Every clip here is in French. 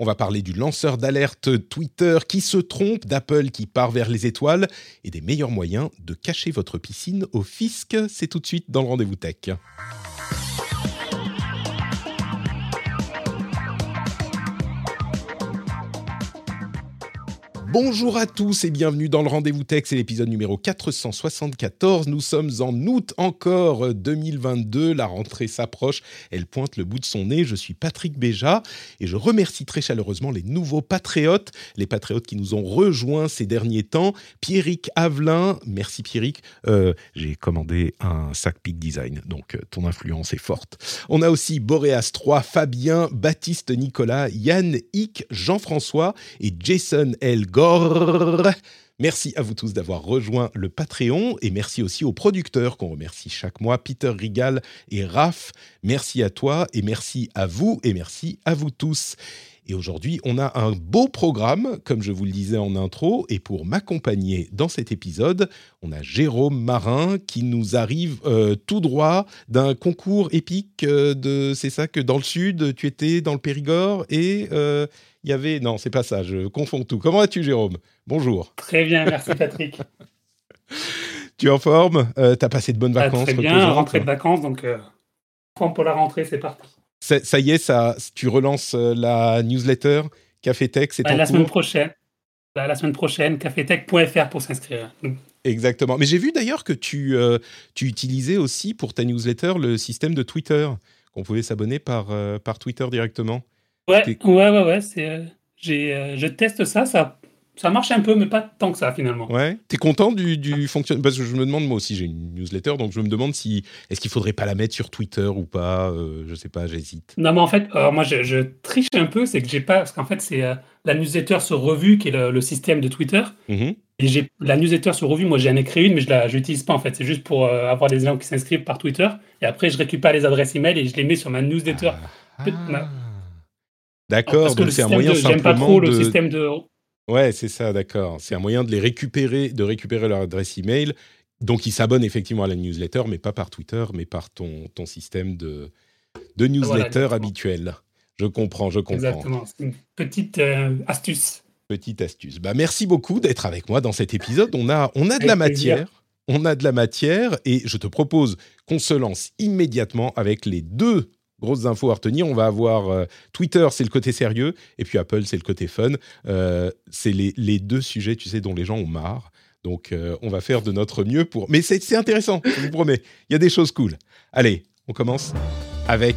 On va parler du lanceur d'alerte Twitter qui se trompe, d'Apple qui part vers les étoiles et des meilleurs moyens de cacher votre piscine au fisc. C'est tout de suite dans le rendez-vous tech. Bonjour à tous et bienvenue dans le Rendez-vous Tech, c'est l'épisode numéro 474. Nous sommes en août encore 2022, la rentrée s'approche, elle pointe le bout de son nez. Je suis Patrick Béja et je remercie très chaleureusement les nouveaux patriotes, les patriotes qui nous ont rejoints ces derniers temps. Pierrick Avelin, merci Pierrick, euh, j'ai commandé un sac Peak Design, donc euh, ton influence est forte. On a aussi Boréas 3, Fabien, Baptiste Nicolas, Yann Hick, Jean-François et Jason L. Merci à vous tous d'avoir rejoint le Patreon et merci aussi aux producteurs qu'on remercie chaque mois, Peter Rigal et Raph. Merci à toi et merci à vous et merci à vous tous. Et aujourd'hui, on a un beau programme, comme je vous le disais en intro, et pour m'accompagner dans cet épisode, on a Jérôme Marin qui nous arrive euh, tout droit d'un concours épique euh, de, c'est ça que dans le sud, tu étais dans le Périgord et euh, il y avait, non, c'est pas ça, je confonds tout. Comment vas-tu, Jérôme? Bonjour. Très bien, merci Patrick. Tu es en forme? Tu as passé de bonnes Ah, vacances très bien, rentrée de vacances, donc pour la rentrée, c'est parti. Ça, ça y est, ça, tu relances euh, la newsletter Café Tech, c'est en la semaine prochaine, la, la semaine prochaine, cafetech.fr pour s'inscrire. Exactement. Mais j'ai vu d'ailleurs que tu, euh, tu utilisais aussi pour ta newsletter le système de Twitter, qu'on pouvait s'abonner par, euh, par Twitter directement. Ouais, ouais, ouais, ouais, euh, euh, je teste ça, ça, ça marche un peu, mais pas tant que ça finalement. Ouais. T'es content du, du fonctionnement? Parce que je me demande, moi aussi j'ai une newsletter, donc je me demande si est-ce qu'il faudrait pas la mettre sur Twitter ou pas? euh, je sais pas, j'hésite. Non, mais en fait, alors moi je, je triche un peu, c'est que j'ai pas, parce qu'en fait c'est euh, la newsletter sur revue qui est le, le système de Twitter. Mhm. Et j'ai la newsletter sur revue, moi j'en ai créé une, mais je je l'utilise pas en fait. C'est juste pour euh, avoir des gens qui s'inscrivent par Twitter. Et après, je récupère les adresses email et je les mets sur ma newsletter. Ah. D'accord, Parce que donc le c'est un moyen de, j'aime pas simplement trop le système de. Ouais, c'est ça, d'accord. C'est un moyen de les récupérer, de récupérer leur adresse email. Donc ils s'abonnent effectivement à la newsletter, mais pas par Twitter, mais par ton, ton système de, de newsletter exactement. habituel. Je comprends, je comprends. Exactement. C'est une petite euh, astuce. Petite astuce. Bah, merci beaucoup d'être avec moi dans cet épisode. On a, on a de la Avec plaisir. matière. On a de la matière et je te propose qu'on se lance immédiatement avec les deux grosses infos à retenir. On va avoir euh, Twitter, c'est le côté sérieux, et puis Apple, c'est le côté fun. Euh, c'est les, deux sujets, tu sais, dont les gens ont marre. Donc, euh, on va faire de notre mieux pour. Mais c'est intéressant, je vous promets. Il y a des choses cool. Allez, on commence avec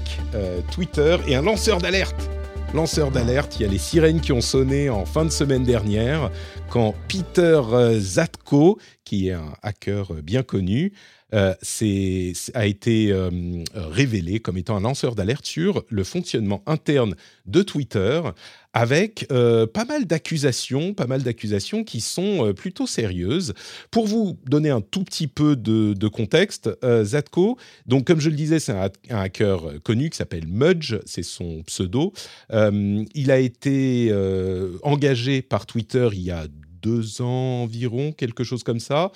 Twitter et un lanceur d'alerte. Lanceur d'alerte, il y a les sirènes qui ont sonné en fin de semaine dernière quand Peter Zatko, qui est un hacker bien connu, euh, a été euh, révélé comme étant un lanceur d'alerte sur le fonctionnement interne de Twitter, avec euh, pas mal d'accusations, pas mal d'accusations qui sont euh, plutôt sérieuses. Pour vous donner un tout petit peu de, de contexte, euh, Zatko, donc comme je le disais, c'est un, un hacker connu qui s'appelle Mudge, c'est son pseudo. Il a été engagé par Twitter il y a deux ans environ, quelque chose comme ça.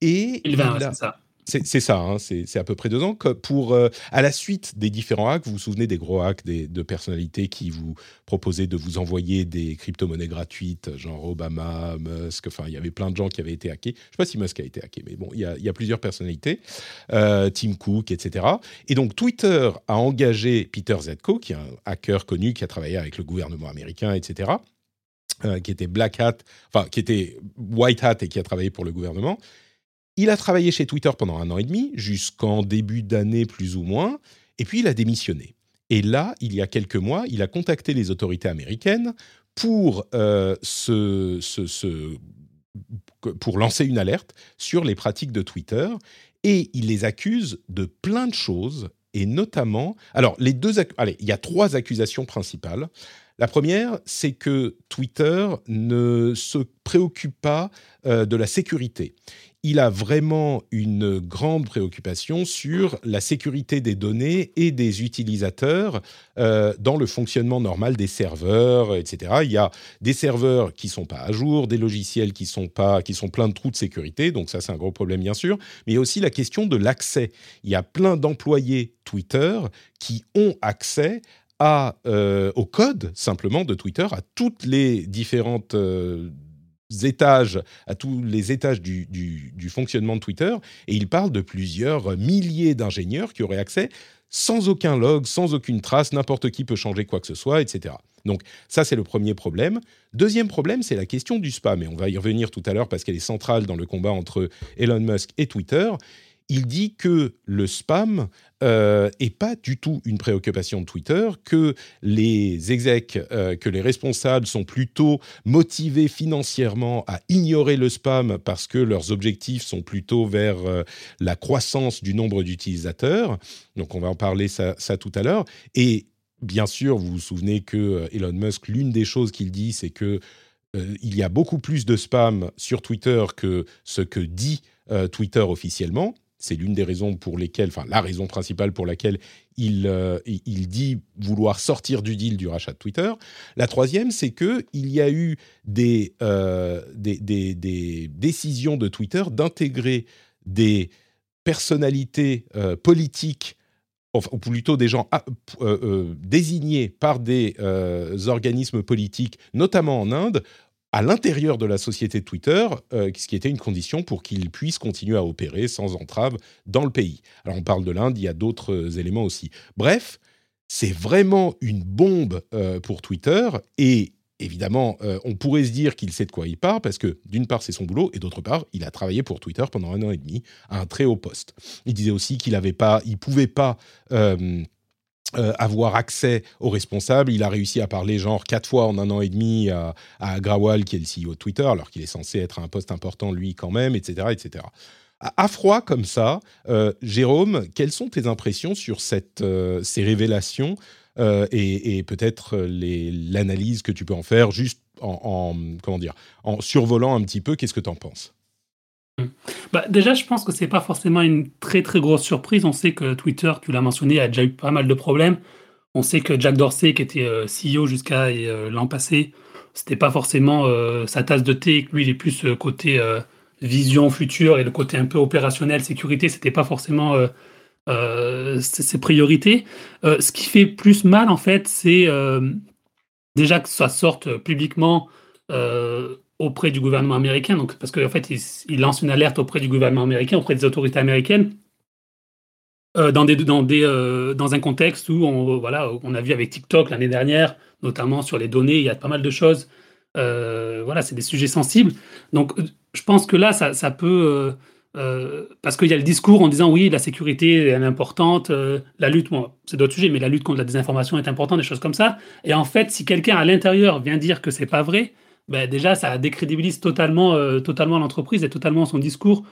Et Il va, il a- c'est ça. C'est ça, hein, c'est à peu près deux ans. Pour, euh, à la suite des différents hacks, vous vous souvenez des gros hacks de personnalités qui vous proposaient de vous envoyer des crypto-monnaies gratuites, genre Obama, Musk, enfin, il y avait plein de gens qui avaient été hackés. Je ne sais pas si Musk a été hacké, mais bon, il y a, il y a plusieurs personnalités, euh, Tim Cook, etc. Et donc, Twitter a engagé Peter Zetko, qui est un hacker connu, qui a travaillé avec le gouvernement américain, etc., euh, qui était Black Hat, enfin, qui était White Hat et qui a travaillé pour le gouvernement. Il a travaillé chez Twitter pendant un an et demi, jusqu'en début d'année plus ou moins, et puis il a démissionné. Et là, il y a quelques mois, il a contacté les autorités américaines pour, euh, lancer une alerte sur les pratiques de Twitter, et il les accuse de plein de choses et notamment, alors les deux, allez, il y a trois accusations principales. La première, c'est que Twitter ne se préoccupe pas euh, de la sécurité il a vraiment une grande préoccupation sur la sécurité des données et des utilisateurs euh, dans le fonctionnement normal des serveurs, etc. Il y a des serveurs qui sont pas à jour, des logiciels qui sont pas, qui sont pleins de trous de sécurité, donc ça c'est un gros problème bien sûr. Mais il y a aussi la question de l'accès. Il y a plein d'employés Twitter qui ont accès euh, au code simplement de Twitter, à toutes les différentes euh, étages, à tous les étages du, fonctionnement de Twitter, et il parle de plusieurs milliers d'ingénieurs qui auraient accès sans aucun log, sans aucune trace, n'importe qui peut changer quoi que ce soit, etc. Donc ça, c'est le premier problème. Deuxième problème, c'est la question du spam, et on va y revenir tout à l'heure parce qu'elle est centrale dans le combat entre Elon Musk et Twitter il dit que le spam n'est euh, pas du tout une préoccupation de Twitter, que les execs, euh, que les responsables sont plutôt motivés financièrement à ignorer le spam parce que leurs objectifs sont plutôt vers euh, la croissance du nombre d'utilisateurs. Donc on va en parler ça, tout à l'heure. Et bien sûr, vous vous souvenez que Elon Musk, l'une des choses qu'il dit, c'est que il y a beaucoup plus de spam sur Twitter que ce que dit Twitter officiellement. C'est l'une des raisons pour lesquelles, enfin la raison principale pour laquelle il, euh, il dit vouloir sortir du deal du rachat de Twitter. La troisième, c'est que il y a eu des, euh, des, décisions de Twitter d'intégrer des personnalités euh, politiques ou plutôt des gens ah, désignés par des organismes politiques, notamment en Inde, à l'intérieur de la société Twitter, euh, ce qui était une condition pour qu'il puisse continuer à opérer sans entrave dans le pays. Alors on parle de l'Inde, il y a d'autres euh, éléments aussi. Bref, c'est vraiment une bombe euh, pour Twitter et évidemment, on pourrait se dire qu'il sait de quoi il parle parce que d'une part c'est son boulot et d'autre part il a travaillé pour Twitter pendant un an et demi à un très haut poste. Il disait aussi qu'il avait pas, il pouvait pas euh, avoir accès aux responsables. Il a réussi à parler genre quatre fois en un an et demi à, à Agrawal, qui est le CEO de Twitter, alors qu'il est censé être à un poste important lui quand même, etc., etc. À, froid comme ça, euh, Jérôme, quelles sont tes impressions sur cette, euh, ces révélations et, et peut-être l'analyse que tu peux en faire juste en, en, comment dire en survolant un petit peu Qu'est-ce que tu en penses? Bah, déjà, je pense que c'est pas forcément une très très grosse surprise. On sait que Twitter, tu l'as mentionné, a déjà eu pas mal de problèmes. On sait que Jack Dorsey, qui était euh, CEO jusqu'à euh, l'an passé, c'était pas forcément euh, sa tasse de thé. Lui, il est plus côté vision future et le côté un peu opérationnel, sécurité, c'était pas forcément ses priorités. ce qui fait plus mal, en fait, c'est déjà que ça sorte publiquement auprès du gouvernement américain, donc, parce qu'en fait, il, lance une alerte auprès du gouvernement américain, auprès des autorités américaines, euh, dans, des, dans, des, euh, dans un contexte où on, voilà, on a vu avec TikTok l'année dernière, notamment sur les données, il y a pas mal de choses. Euh, voilà, c'est des sujets sensibles. Donc, je pense que là, ça, ça peut. parce qu'il y a le discours en disant oui, la sécurité est importante, la lutte, bon, c'est d'autres sujets, mais la lutte contre la désinformation est importante, des choses comme ça. Et en fait, si quelqu'un à l'intérieur vient dire que c'est pas vrai, ben déjà, ça décrédibilise totalement, euh, totalement l'entreprise et totalement son discours.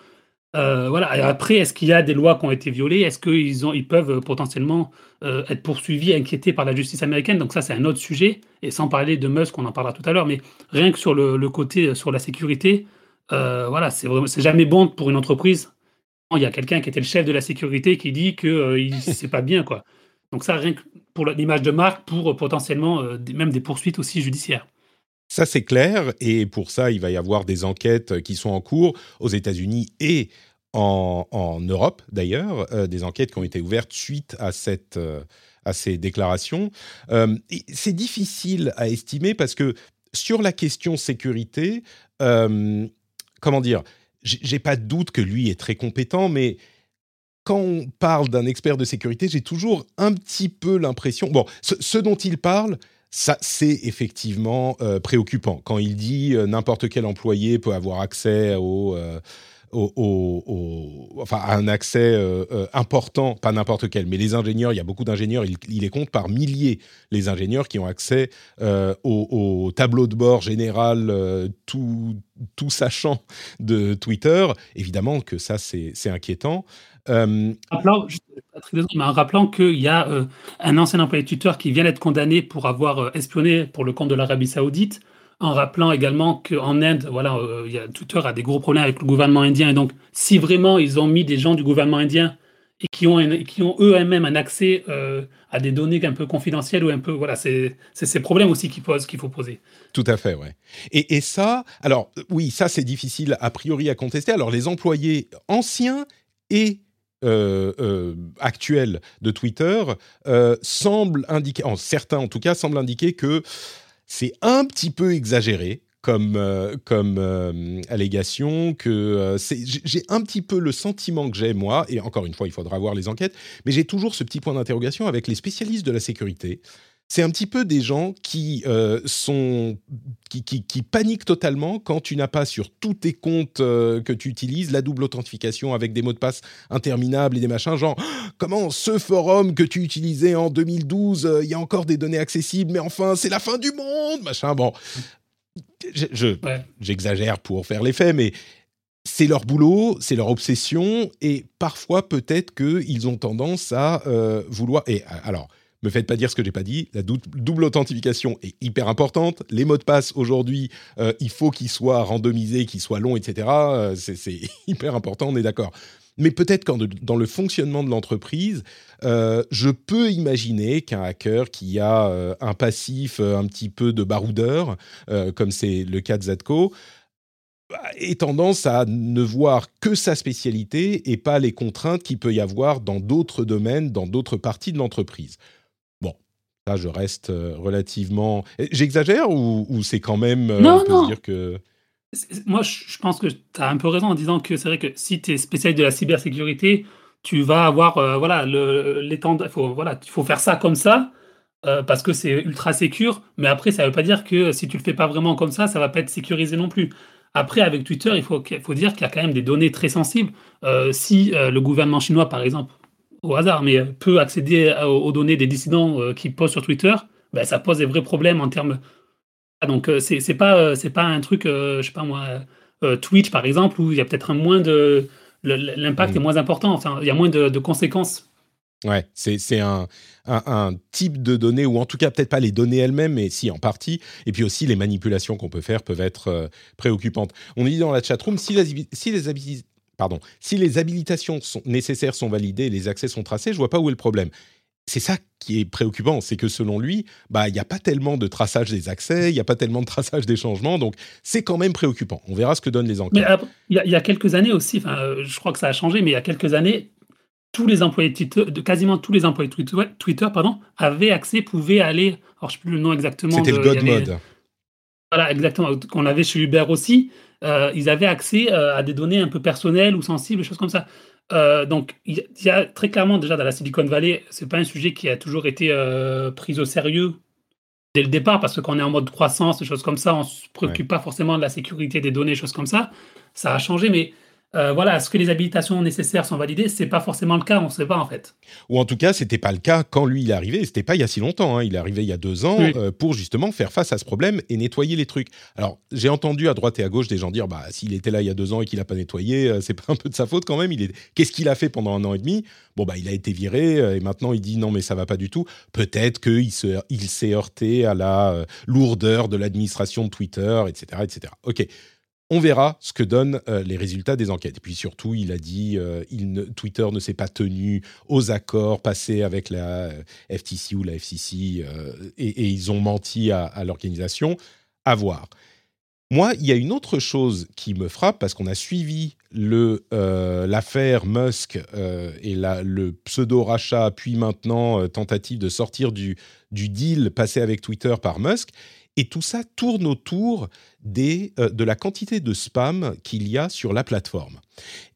Euh, voilà. Après, est-ce qu'il y a des lois qui ont été violées? Est-ce qu'ils ils peuvent euh, potentiellement être poursuivis, inquiétés par la justice américaine? Donc ça, c'est un autre sujet. Et sans parler de Musk, on en parlera tout à l'heure. Mais rien que sur le, côté sur la sécurité, voilà, c'est c'est jamais bon pour une entreprise. Il y a quelqu'un qui était le chef de la sécurité qui dit que c'est pas bien, quoi. Donc ça, rien que pour l'image de marque, pour potentiellement même des poursuites aussi judiciaires. Ça, c'est clair. Et pour ça, il va y avoir des enquêtes qui sont en cours aux États-Unis et en, Europe, d'ailleurs, euh, des enquêtes qui ont été ouvertes suite à, cette, euh, à ces déclarations. Euh, c'est difficile à estimer parce que sur la question sécurité, comment dire, j'ai pas de doute que lui est très compétent, mais quand on parle d'un expert de sécurité, j'ai toujours un petit peu l'impression. Bon, ce, dont il parle, ça, c'est effectivement euh, préoccupant. Quand il dit euh, n'importe quel employé peut avoir accès au, euh, enfin, à un accès important, pas n'importe quel, mais les ingénieurs, il y a beaucoup d'ingénieurs, il, les compte par milliers, les ingénieurs qui ont accès au, tableau de bord général, tout, tout sachant de Twitter. Évidemment que ça, c'est inquiétant. Euh, en rappelant qu'il y a un ancien employé de Twitter qui vient d'être condamné pour avoir espionné pour le compte de l'Arabie Saoudite, en rappelant également qu'en Inde, voilà, a, Twitter a des gros problèmes avec le gouvernement indien, et donc si vraiment ils ont mis des gens du gouvernement indien et qui ont, ont eux-mêmes un accès euh, à des données un peu confidentielles ou un peu voilà c'est ces problèmes aussi qu'il faut poser. Tout à fait, ouais. Et, et ça, alors oui, ça c'est difficile a priori à contester. Alors les employés anciens et euh, euh, actuels de Twitter semblent indiquer, en certains en tout cas, semblent indiquer que c'est un petit peu exagéré comme, euh, euh, allégation, que euh, j'ai un petit peu le sentiment que j'ai, moi, et encore une fois, il faudra voir les enquêtes, mais j'ai toujours ce petit point d'interrogation avec les spécialistes de la sécurité. C'est un petit peu des gens qui sont qui, qui, qui, paniquent totalement quand tu n'as pas sur tous tes comptes que tu utilises la double authentification avec des mots de passe interminables et des machins genre comment ce forum que tu utilisais en 2012 il y a encore des données accessibles mais enfin c'est la fin du monde machin bon je, j'exagère pour faire l'effet, mais c'est leur boulot, c'est leur obsession, et parfois peut-être qu'ils ont tendance à euh, vouloir. Et alors, me faites pas dire ce que j'ai pas dit. La double authentification est hyper importante. Les mots de passe aujourd'hui, euh, il faut qu'ils soient randomisés, qu'ils soient longs, etc. Euh, c'est hyper important, on est d'accord mais peut-être quand dans le fonctionnement de l'entreprise, euh, je peux imaginer qu'un hacker qui a un passif un petit peu de baroudeur, comme c'est le cas de Zatko, ait tendance à ne voir que sa spécialité et pas les contraintes qu'il peut y avoir dans d'autres domaines, dans d'autres parties de l'entreprise. Là je reste relativement... J'exagère ou, c'est quand même... Non, non. Dire que... Moi, je pense que tu as un peu raison en disant que c'est vrai que si tu es spécialiste de la cybersécurité, tu vas avoir euh, voilà l'étendue. Il faut voilà, faut faire ça comme ça euh, parce que c'est ultra sécure. Mais après, ça ne veut pas dire que si tu le fais pas vraiment comme ça, ça va pas être sécurisé non plus. Après, avec Twitter, il faut, faut dire qu'il y a quand même des données très sensibles. Euh, si le gouvernement chinois, par exemple, au hasard, mais peut accéder aux, données des dissidents qui posent sur Twitter, ben, ça pose des vrais problèmes en termes ah, donc euh, c'est c'est pas euh, c'est pas un truc euh, je sais pas moi Twitch par exemple où il y a peut-être un moins de l'impact est mm. moins important enfin il y a moins de, conséquences Ouais, c'est un, un, type de données, ou en tout cas peut-être pas les données elles-mêmes, mais si en partie. Et puis aussi les manipulations qu'on peut faire peuvent être préoccupantes. On dit dans la chatroom, si les, si les, pardon, si les habilitations sont nécessaires sont validées, les accès sont tracés, je vois pas où est le problème c'est ça qui est préoccupant, c'est que selon lui, bah il n'y a pas tellement de traçage des accès, il n'y a pas tellement de traçage des changements, donc c'est quand même préoccupant. On verra ce que donnent les enquêtes. il y, a quelques années aussi, enfin, euh, je crois que ça a changé, mais il y a quelques années, tous les employés Twitter, quasiment tous les employés Twitter, Twitter pardon, avaient accès, pouvaient aller, alors je sais plus le nom exactement. C'était le God Mode. Voilà, exactement, qu'on avait chez Uber aussi. Euh, ils avaient accès euh, à des données un peu personnelles ou sensibles, des choses comme ça. Euh, donc, il y a très clairement déjà dans la Silicon Valley, c'est pas un sujet qui a toujours été pris au sérieux dès le départ, parce que quand on est en mode croissance, des choses comme ça, on se préoccupe pas forcément de la sécurité des données, des choses comme ça. Ça a changé, mais euh, voilà, est-ce que les habilitations nécessaires sont validées? C'est pas forcément le cas, on ne sait pas en fait. Ou en tout cas, c'était pas le cas quand lui il est arrivé. C'était pas il y a si longtemps. Hein. Il est arrivé il y a deux ans euh, pour justement faire face à ce problème et nettoyer les trucs. Alors j'ai entendu à droite et à gauche des gens dire bah s'il était là il y a deux ans et qu'il a pas nettoyé, euh, c'est pas un peu de sa faute quand même. Il est qu'est-ce qu'il a fait pendant un an et demi? Bon bah il a été viré et maintenant il dit non mais ça va pas du tout. Peut-être qu'il se il s'est heurté à la lourdeur de l'administration de Twitter, etc., etc. Ok on verra ce que donnent euh, les résultats des enquêtes. Et puis surtout, il a dit euh, Twitter ne s'est pas tenu aux accords passés avec la euh, FTC ou la FCC et, ils ont menti à, l'organisation. À voir. Moi, il y a une autre chose qui me frappe parce qu'on a suivi l'affaire Musk et le pseudo rachat, puis maintenant tentative de sortir du deal passé avec Twitter par Musk. Et tout ça tourne autour euh, de la quantité de spam qu'il y a sur la plateforme.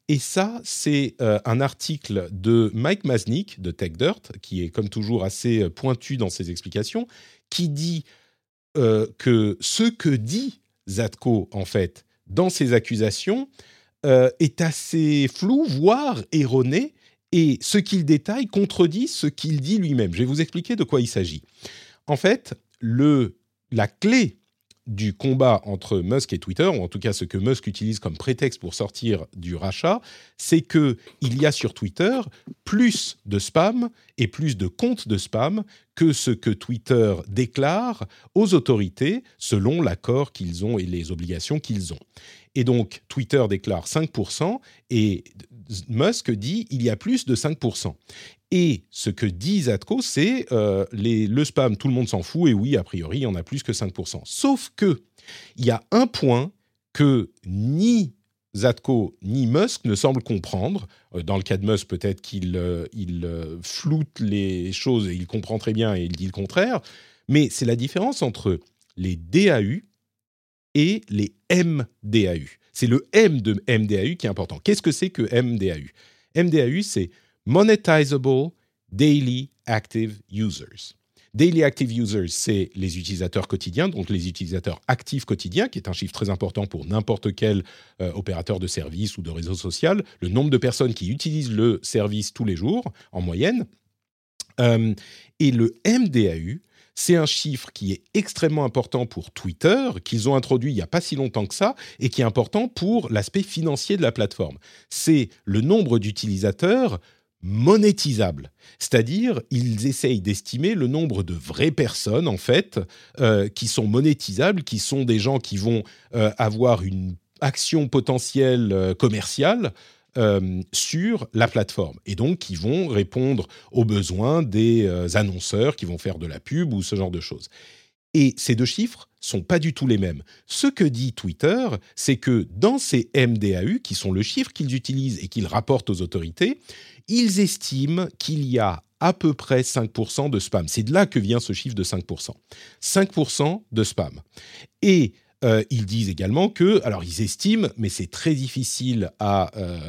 Et ça, c'est euh, un article de Mike Masnick de TechDirt, qui est comme toujours assez euh, pointu dans ses explications, qui dit que ce que dit Zatko, en fait, dans ses accusations, est assez flou, voire erroné, et ce qu'il détaille contredit ce qu'il dit lui-même. Je vais vous expliquer de quoi il s'agit. En fait, le la clé du combat entre Musk et Twitter, ou en tout cas ce que Musk utilise comme prétexte pour sortir du rachat, c'est que il y a sur Twitter plus de spam et plus de comptes de spam que ce que Twitter déclare aux autorités selon l'accord qu'ils ont et les obligations qu'ils ont. Et donc Twitter déclare 5% et Musk dit il y a plus de 5%. Et ce que dit Zatko, c'est euh, le spam, tout le monde s'en fout, et oui, a priori, il y en a plus que 5%. Sauf que il y a un point que ni Zatko ni Musk ne semblent comprendre. Euh, dans le cas de Musk, peut-être qu'il euh, floute les choses et il comprend très bien et il dit le contraire. Mais c'est la différence entre les DAU et les MDAU. C'est le M de MDAU qui est important. Qu'est-ce que c'est que MDAU MDAU, c'est Monetizable Daily Active Users. Daily Active Users, c'est les utilisateurs quotidiens, donc les utilisateurs actifs quotidiens, qui est un chiffre très important pour n'importe quel euh, opérateur de service ou de réseau social, le nombre de personnes qui utilisent le service tous les jours, en moyenne. Euh, et le MDAU, c'est un chiffre qui est extrêmement important pour Twitter, qu'ils ont introduit il n'y a pas si longtemps que ça, et qui est important pour l'aspect financier de la plateforme. C'est le nombre d'utilisateurs monétisables. C'est-à-dire, ils essayent d'estimer le nombre de vraies personnes, en fait, euh, qui sont monétisables, qui sont des gens qui vont euh, avoir une action potentielle euh, commerciale sur la plateforme et donc qui vont répondre aux besoins des annonceurs qui vont faire de la pub ou ce genre de choses. Et ces deux chiffres sont pas du tout les mêmes. Ce que dit Twitter, c'est que dans ces MDAU, qui sont le chiffre qu'ils utilisent et qu'ils rapportent aux autorités, ils estiment qu'il y a à peu près 5% de spam. C'est de là que vient ce chiffre de 5%. 5% de spam. Et euh, ils disent également que, alors ils estiment, mais c'est très difficile à euh,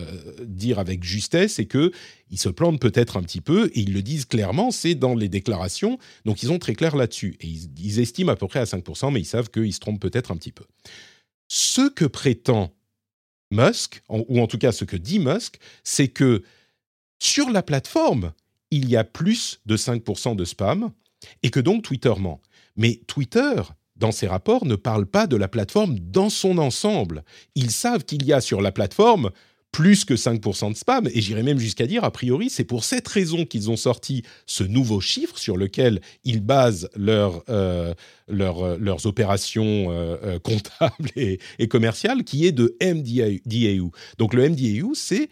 dire avec justesse, et que ils se plantent peut-être un petit peu, et ils le disent clairement, c'est dans les déclarations, donc ils sont très clairs là-dessus. Et ils, estiment à peu près à 5%, mais ils savent qu'ils se trompent peut-être un petit peu. Ce que prétend Musk, ou en tout cas ce que dit Musk, c'est que sur la plateforme, il y a plus de 5% de spam et que donc Twitter ment. Mais Twitter, dans ses rapports, ne parle pas de la plateforme dans son ensemble. Ils savent qu'il y a sur la plateforme plus que 5% de spam, et j'irais même jusqu'à dire, a priori, c'est pour cette raison qu'ils ont sorti ce nouveau chiffre sur lequel ils basent euh, euh, leurs opérations euh, comptables et, et, commerciales, qui est de MDAU. Donc le MDAU, c'est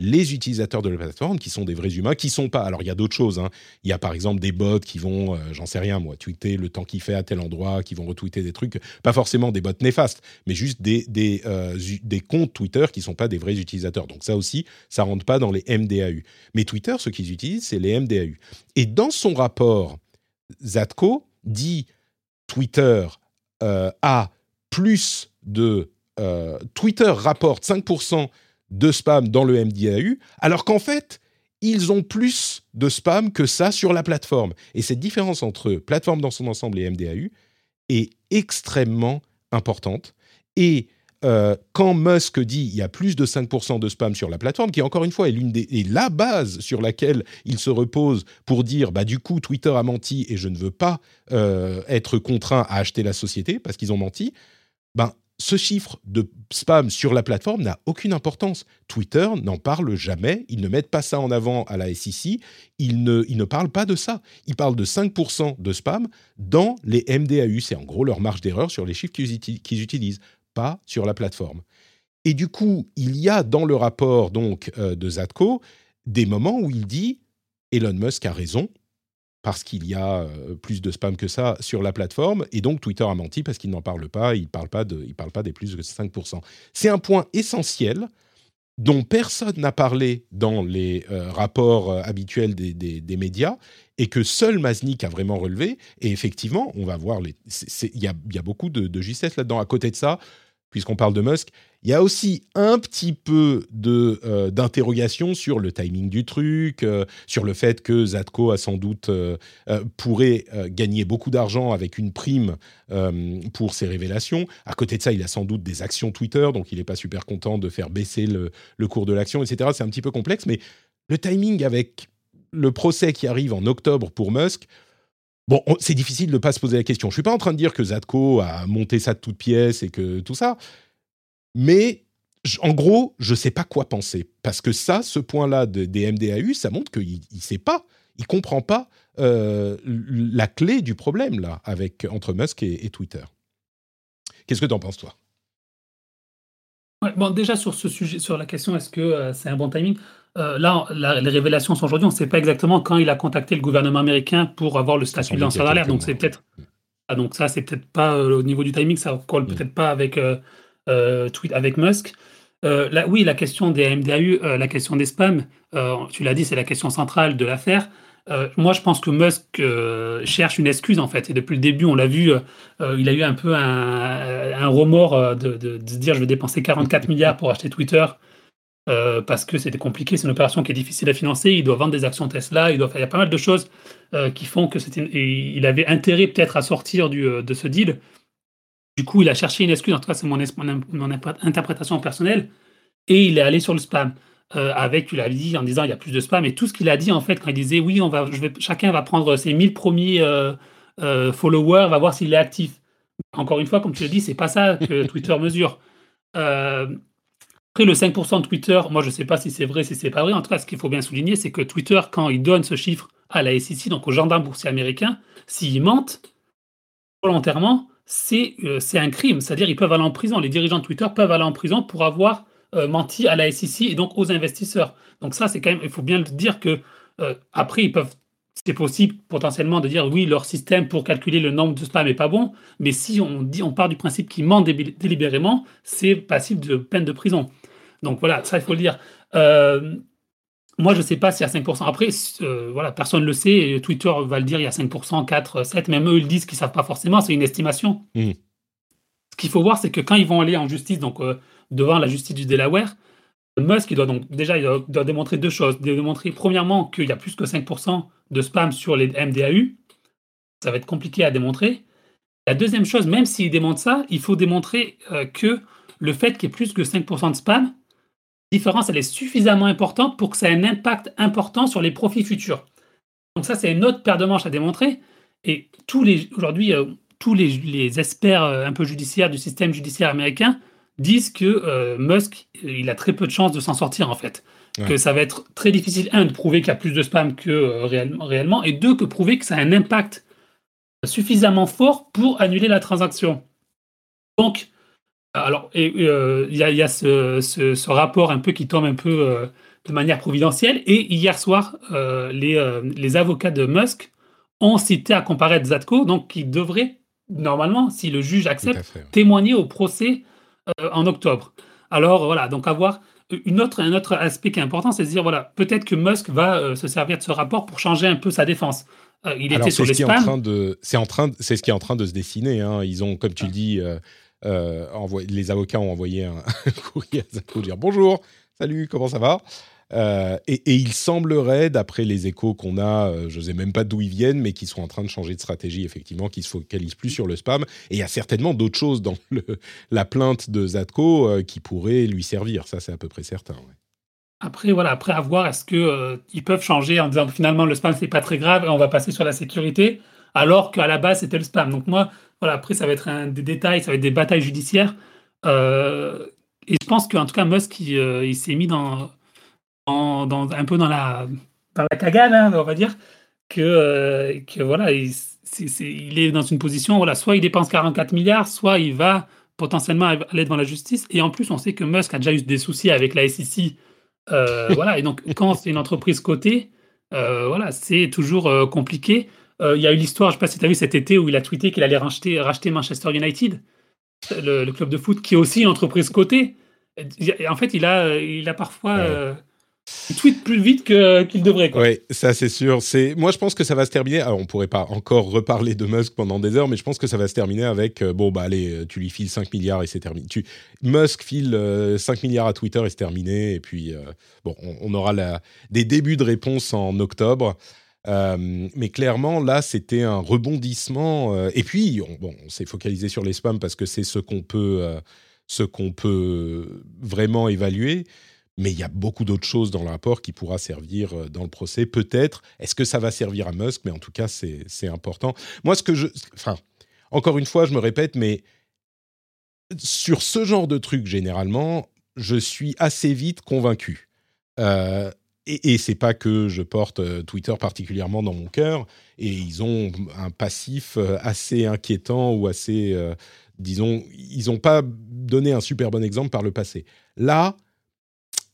les utilisateurs de la plateforme qui sont des vrais humains, qui sont pas. Alors il y a d'autres choses. Hein. Il y a par exemple des bots qui vont, euh, j'en sais rien moi, tweeter le temps qu'il fait à tel endroit, qui vont retweeter des trucs, pas forcément des bots néfastes, mais juste des des, euh, comptes Twitter qui sont pas des vrais utilisateurs. Donc ça aussi, ça rentre pas dans les MDAU. Mais Twitter, ce qu'ils utilisent, c'est les MDAU. Et dans son rapport, Zatko dit Twitter euh, a plus de Twitter rapporte 5% de spam dans le MDAU, alors qu'en fait, ils ont plus de spam que ça sur la plateforme. Et cette différence entre plateforme dans son ensemble et MDAU est extrêmement importante. Et euh, quand Musk dit il y a plus de 5% de spam sur la plateforme, qui encore une fois est l'une des est la base sur laquelle il se repose pour dire bah du coup Twitter a menti et je ne veux pas euh, être contraint à acheter la société parce qu'ils ont menti. Ben ce chiffre de spam sur la plateforme n'a aucune importance. Twitter n'en parle jamais, ils ne mettent pas ça en avant à la SEC, ils ne, parlent pas de ça. Ils parlent de 5% de spam dans les MDAU, c'est en gros leur marge d'erreur sur les chiffres qu'ils utilisent, pas sur la plateforme. Et du coup, il y a dans le rapport donc euh, de Zatko des moments où il dit Elon Musk a raison, parce qu'il y a euh, plus de spam que ça sur la plateforme, et donc Twitter a menti parce qu'il n'en parle pas, il ne parle, pas parle pas des plus de 5%. C'est un point essentiel dont personne n'a parlé dans les euh, rapports euh, habituels des, médias, et que seul Maznik a vraiment relevé, et effectivement, on va voir, il y a, y a, beaucoup de, de justesse là-dedans. À côté de ça, puisqu'on parle de Musk, il y a aussi un petit peu euh, d'interrogation sur le timing du truc, euh, sur le fait que Zatko a sans doute euh, pourrait gagner beaucoup d'argent avec une prime pour ses révélations. À côté de ça, il a sans doute des actions Twitter, donc il n'est pas super content de faire baisser le, le cours de l'action, etc. C'est un petit peu complexe, mais le timing avec le procès qui arrive en octobre pour Musk, Bon, c'est difficile de ne pas se poser la question. Je suis pas en train de dire que Zatko a monté ça de toutes pièces et que tout ça, mais en gros, je ne sais pas quoi penser parce que ça, ce point-là des MDAU, ça montre qu'il ne sait pas, il comprend pas euh, la clé du problème là avec entre Musk et, Twitter. Qu'est-ce que tu en penses toi? Bon, déjà sur ce sujet, sur la question, est-ce que euh, c'est un bon timing? Euh, Là, les révélations sont aujourd'hui. On ne sait pas exactement quand il a contacté le gouvernement américain pour avoir le statut de lanceur d'alerte. Donc c'est peut-être, ah, donc ça c'est peut-être pas au niveau du timing, ça colle mm. peut-être pas avec tweet avec Musk. Là, oui, la question des MDAU, la question des spams, tu l'as dit, c'est la question centrale de l'affaire. Euh, moi, je pense que Musk euh, cherche une excuse, en fait. Et depuis le début, on l'a vu, euh, il a eu un peu un, remords de, se dire je vais dépenser 44 milliards pour acheter Twitter parce que c'était compliqué, c'est une opération qui est difficile à financer. Il doit vendre des actions Tesla, il, doit, il y a pas mal de choses qui font que c'était, il avait intérêt peut-être à sortir du, de ce deal. Du coup, il a cherché une excuse, en tout cas, c'est mon, interprétation personnelle, et il est allé sur le spam. Euh, avec, tu l'as dit, en disant il y a plus de spam, et tout ce qu'il a dit en fait quand il disait oui, on va, je vais, chacun va prendre ses 1000 premiers euh, euh, followers, va voir s'il est actif. Encore une fois, comme tu l'as dit, c'est pas ça que Twitter mesure. Après le 5% de Twitter, moi je sais pas si c'est vrai, si c'est pas vrai. En tout cas, ce qu'il faut bien souligner, c'est que Twitter, quand il donne ce chiffre à la SEC, donc aux gendarmes boursiers américains, s'ils mentent volontairement, c'est un crime. C'est-à-dire ils peuvent aller en prison. Les dirigeants de Twitter peuvent aller en prison pour avoir euh, menti à la SEC et donc aux investisseurs. Donc ça, c'est quand même, il faut bien le dire que euh, après, ils peuvent, c'est possible potentiellement de dire oui, leur système pour calculer le nombre de spam n'est pas bon, mais si on dit, on part du principe qu'ils mentent délibérément, c'est passible de peine de prison. Donc voilà, ça il faut le dire. Euh, moi, je ne sais pas si à 5%. Après, voilà, personne ne le sait. Twitter va le dire, il y a 5%, 4, 7. Même eux, ils disent qu'ils ne savent pas forcément. C'est une estimation. Mmh. Ce qu'il faut voir, c'est que quand ils vont aller en justice, donc devant la justice du Delaware. Musk, il doit donc déjà il doit, démontrer deux choses. Il doit démontrer premièrement qu'il y a plus que 5% de spam sur les MDAU. Ça va être compliqué à démontrer. La deuxième chose, même s'il démontre ça, il faut démontrer euh, que le fait qu'il y ait plus que 5% de spam, différence elle est suffisamment importante pour que ça ait un impact important sur les profits futurs. Donc ça, c'est une autre paire de manches à démontrer. Et tous les aujourd'hui, euh, tous les, les, experts euh, un peu judiciaires du système judiciaire américain disent que euh, Musk, il a très peu de chances de s'en sortir en fait. Que ça va être très difficile, un, de prouver qu'il y a plus de spam que euh, réellement, et deux, que prouver que ça a un impact suffisamment fort pour annuler la transaction. Donc, alors, euh, il y, a, ce, rapport un peu qui tombe un peu de manière providentielle, et hier soir, les, les, avocats de Musk ont cité à comparaître Zatko, donc qui devrait, normalement, si le juge accepte, témoigner au procès euh, en octobre. Alors voilà, donc avoir une autre, un autre aspect qui est important, c'est de dire voilà, peut-être que Musk va euh, se servir de ce rapport pour changer un peu sa défense. Euh, il était sur. C'est en train de, c'est ce qui est en train de se dessiner. Hein. Ils ont, comme tu le dis, les avocats ont envoyé un, courrier à Zako dire bonjour, salut, comment ça va? Euh, et, il semblerait, d'après les échos qu'on a, euh, je ne sais même pas d'où ils viennent, mais qu'ils sont en train de changer de stratégie, effectivement, qu'ils se focalisent plus sur le spam. Et il y a certainement d'autres choses dans la plainte de Zatko euh, qui pourraient lui servir. Ça, c'est à peu près certain. Après, voilà, après avoir, est-ce qu'ils peuvent changer en disant finalement le spam, c'est pas très grave on va passer sur la sécurité, alors qu'à la base, c'était le spam. Donc, moi, voilà, après, ça va être un, des détails, ça va être des batailles judiciaires. et je pense qu'en tout cas, Musk, il s'est mis dans dans, un peu dans la, dans la cagade, hein, on va dire, que, euh, que voilà, il, il, est dans une position, voilà, soit il dépense 44 milliards, soit il va potentiellement aller devant la justice. Et en plus, on sait que Musk a déjà eu des soucis avec la SEC. Euh, voilà, et donc quand c'est une entreprise cotée, euh, voilà, c'est toujours compliqué. Il y a eu l'histoire, je ne sais pas si tu as vu cet été, où il a tweeté qu'il allait racheter, racheter Manchester United, le, club de foot, qui est aussi une entreprise cotée. En fait, il a, il a parfois il tweet plus vite qu'il devrait. Oui, ça c'est sûr. C'est moi je pense que ça va se terminer. Alors, on pourrait pas encore reparler de Musk pendant des heures, mais je pense que ça va se terminer avec euh, bon bah allez, euh, tu lui files 5 milliards et c'est terminé. Tu Musk file 5 euh, milliards à Twitter et c'est terminé. Et puis bon, on, aura la, des débuts de réponse en octobre. Mais clairement, là, c'était un rebondissement. et puis, on, bon, on s'est focalisé sur les spams parce que c'est ce qu'on peut, ce qu'on peut vraiment évaluer. Mais il y a beaucoup d'autres choses dans le rapport qui pourra servir euh, dans le procès. Peut-être. Est-ce que ça va servir à Musk? Mais en tout cas, c'est important. Moi, ce que je. Enfin, encore une fois, je me répète, mais sur ce genre de truc, généralement, je suis assez vite convaincu. Euh, et, c'est pas que je porte euh, Twitter particulièrement dans mon cœur. Et ils ont un passif euh, assez inquiétant ou assez, disons, ils n'ont pas donné un super bon exemple par le passé. Là,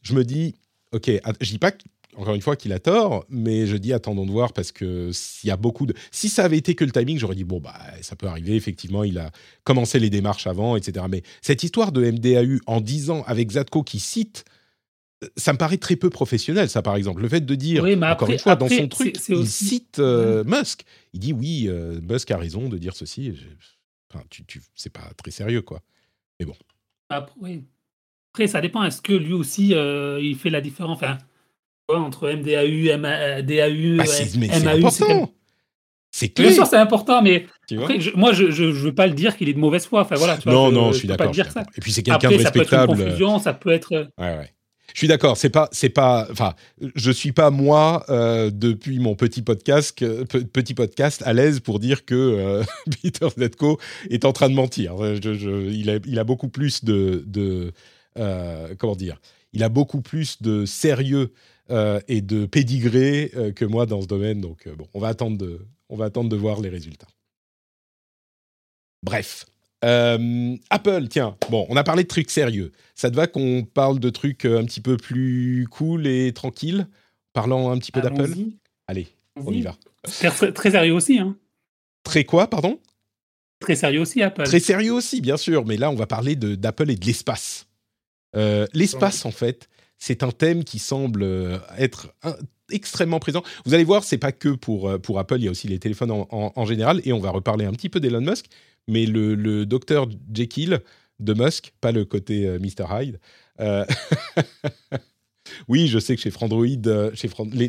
je me dis, ok, je dis pas encore une fois qu'il a tort, mais je dis attendons de voir parce que s'il y a beaucoup de, si ça avait été que le timing, j'aurais dit bon bah ça peut arriver effectivement, il a commencé les démarches avant, etc. Mais cette histoire de MDAU en disant avec Zatko qui cite ça me paraît très peu professionnel, ça, par exemple. Le fait de dire, encore une fois, dans son truc, il cite euh, Musk. Il dit, oui, euh, Musk a raison de dire ceci. Enfin, tu, tu... c'est pas très sérieux, quoi. Mais bon. Après, Après ça dépend. Est-ce que lui aussi, euh, il fait la différence enfin, entre MDAU, MA, DAU, bah, MAU C'est clair. Bien sûr, c'est important, mais après, moi, je ne veux pas le dire qu'il est de mauvaise foi. Enfin, voilà, tu vois, non, non, je, suis d'accord. Et puis, c'est quelqu'un de respectable. Ça peut être une confusion, ça peut être. Ouais, ouais. Je suis d'accord. C'est pas, c'est pas. Enfin, je suis pas moi euh, depuis mon petit podcast, petit podcast à l'aise pour dire que euh, Peter Zetko est en train de mentir. Il, a, beaucoup plus de, euh, comment dire. Il a beaucoup plus de sérieux et de pédigré que moi dans ce domaine. Donc, bon, on va, attendre de, on va attendre de voir les résultats. Bref. Apple, tiens, bon, on a parlé de trucs sérieux. Ça te va qu'on parle de trucs un petit peu plus cool et tranquille Parlant un petit peu d'Apple Allez, on y va. Très, très sérieux aussi, hein Très quoi, pardon? Très sérieux aussi, Apple. Très sérieux aussi, bien sûr, mais là, on va parler d'Apple et de l'espace. l'espace, en fait, c'est un thème qui semble euh, être extrêmement présent. Vous allez voir, c'est pas que pour, euh, pour Apple, il y a aussi les téléphones en, général, et on va reparler un petit peu d'Elon Musk, mais le, le docteur Jekyll de Musk, pas le côté euh, Mr. Hyde. Oui, je sais que chez Frandroid, euh, chez, les,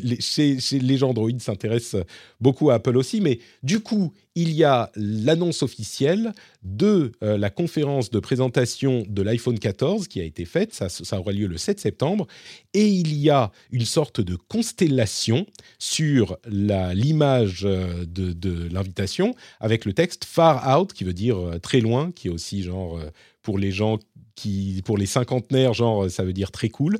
les, gens Android s'intéressent beaucoup à Apple aussi, mais du coup, il y a l'annonce officielle de euh, la conférence de présentation de l'iPhone 14 qui a été faite, ça, aura lieu le 7 septembre, et il y a une sorte de constellation sur l'image euh, de, de l'invitation avec le texte Far Out, qui veut dire très loin, qui est aussi genre pour les gens qui, pour les cinquantenaires, genre ça veut dire très cool.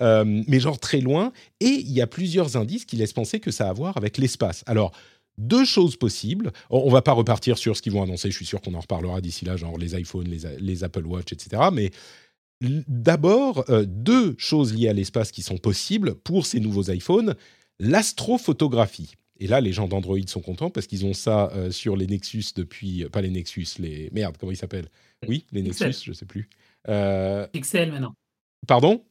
Euh, mais genre très loin. Et il y a plusieurs indices qui laissent penser que ça a à voir avec l'espace. Alors, deux choses possibles. On va pas repartir sur ce qu'ils vont annoncer, je suis sûr qu'on en reparlera d'ici là, genre les iPhones, les, Apple Watch, etc. Mais d'abord, euh, deux choses liées à l'espace qui sont possibles pour ces nouveaux iPhones. L'astrophotographie. Et là, les gens d'Android sont contents parce qu'ils ont ça euh, sur les Nexus depuis... pas les Nexus, les... Merde, comment ils s'appellent? Oui, les Nexus, je sais plus. Pixel maintenant. Pardon?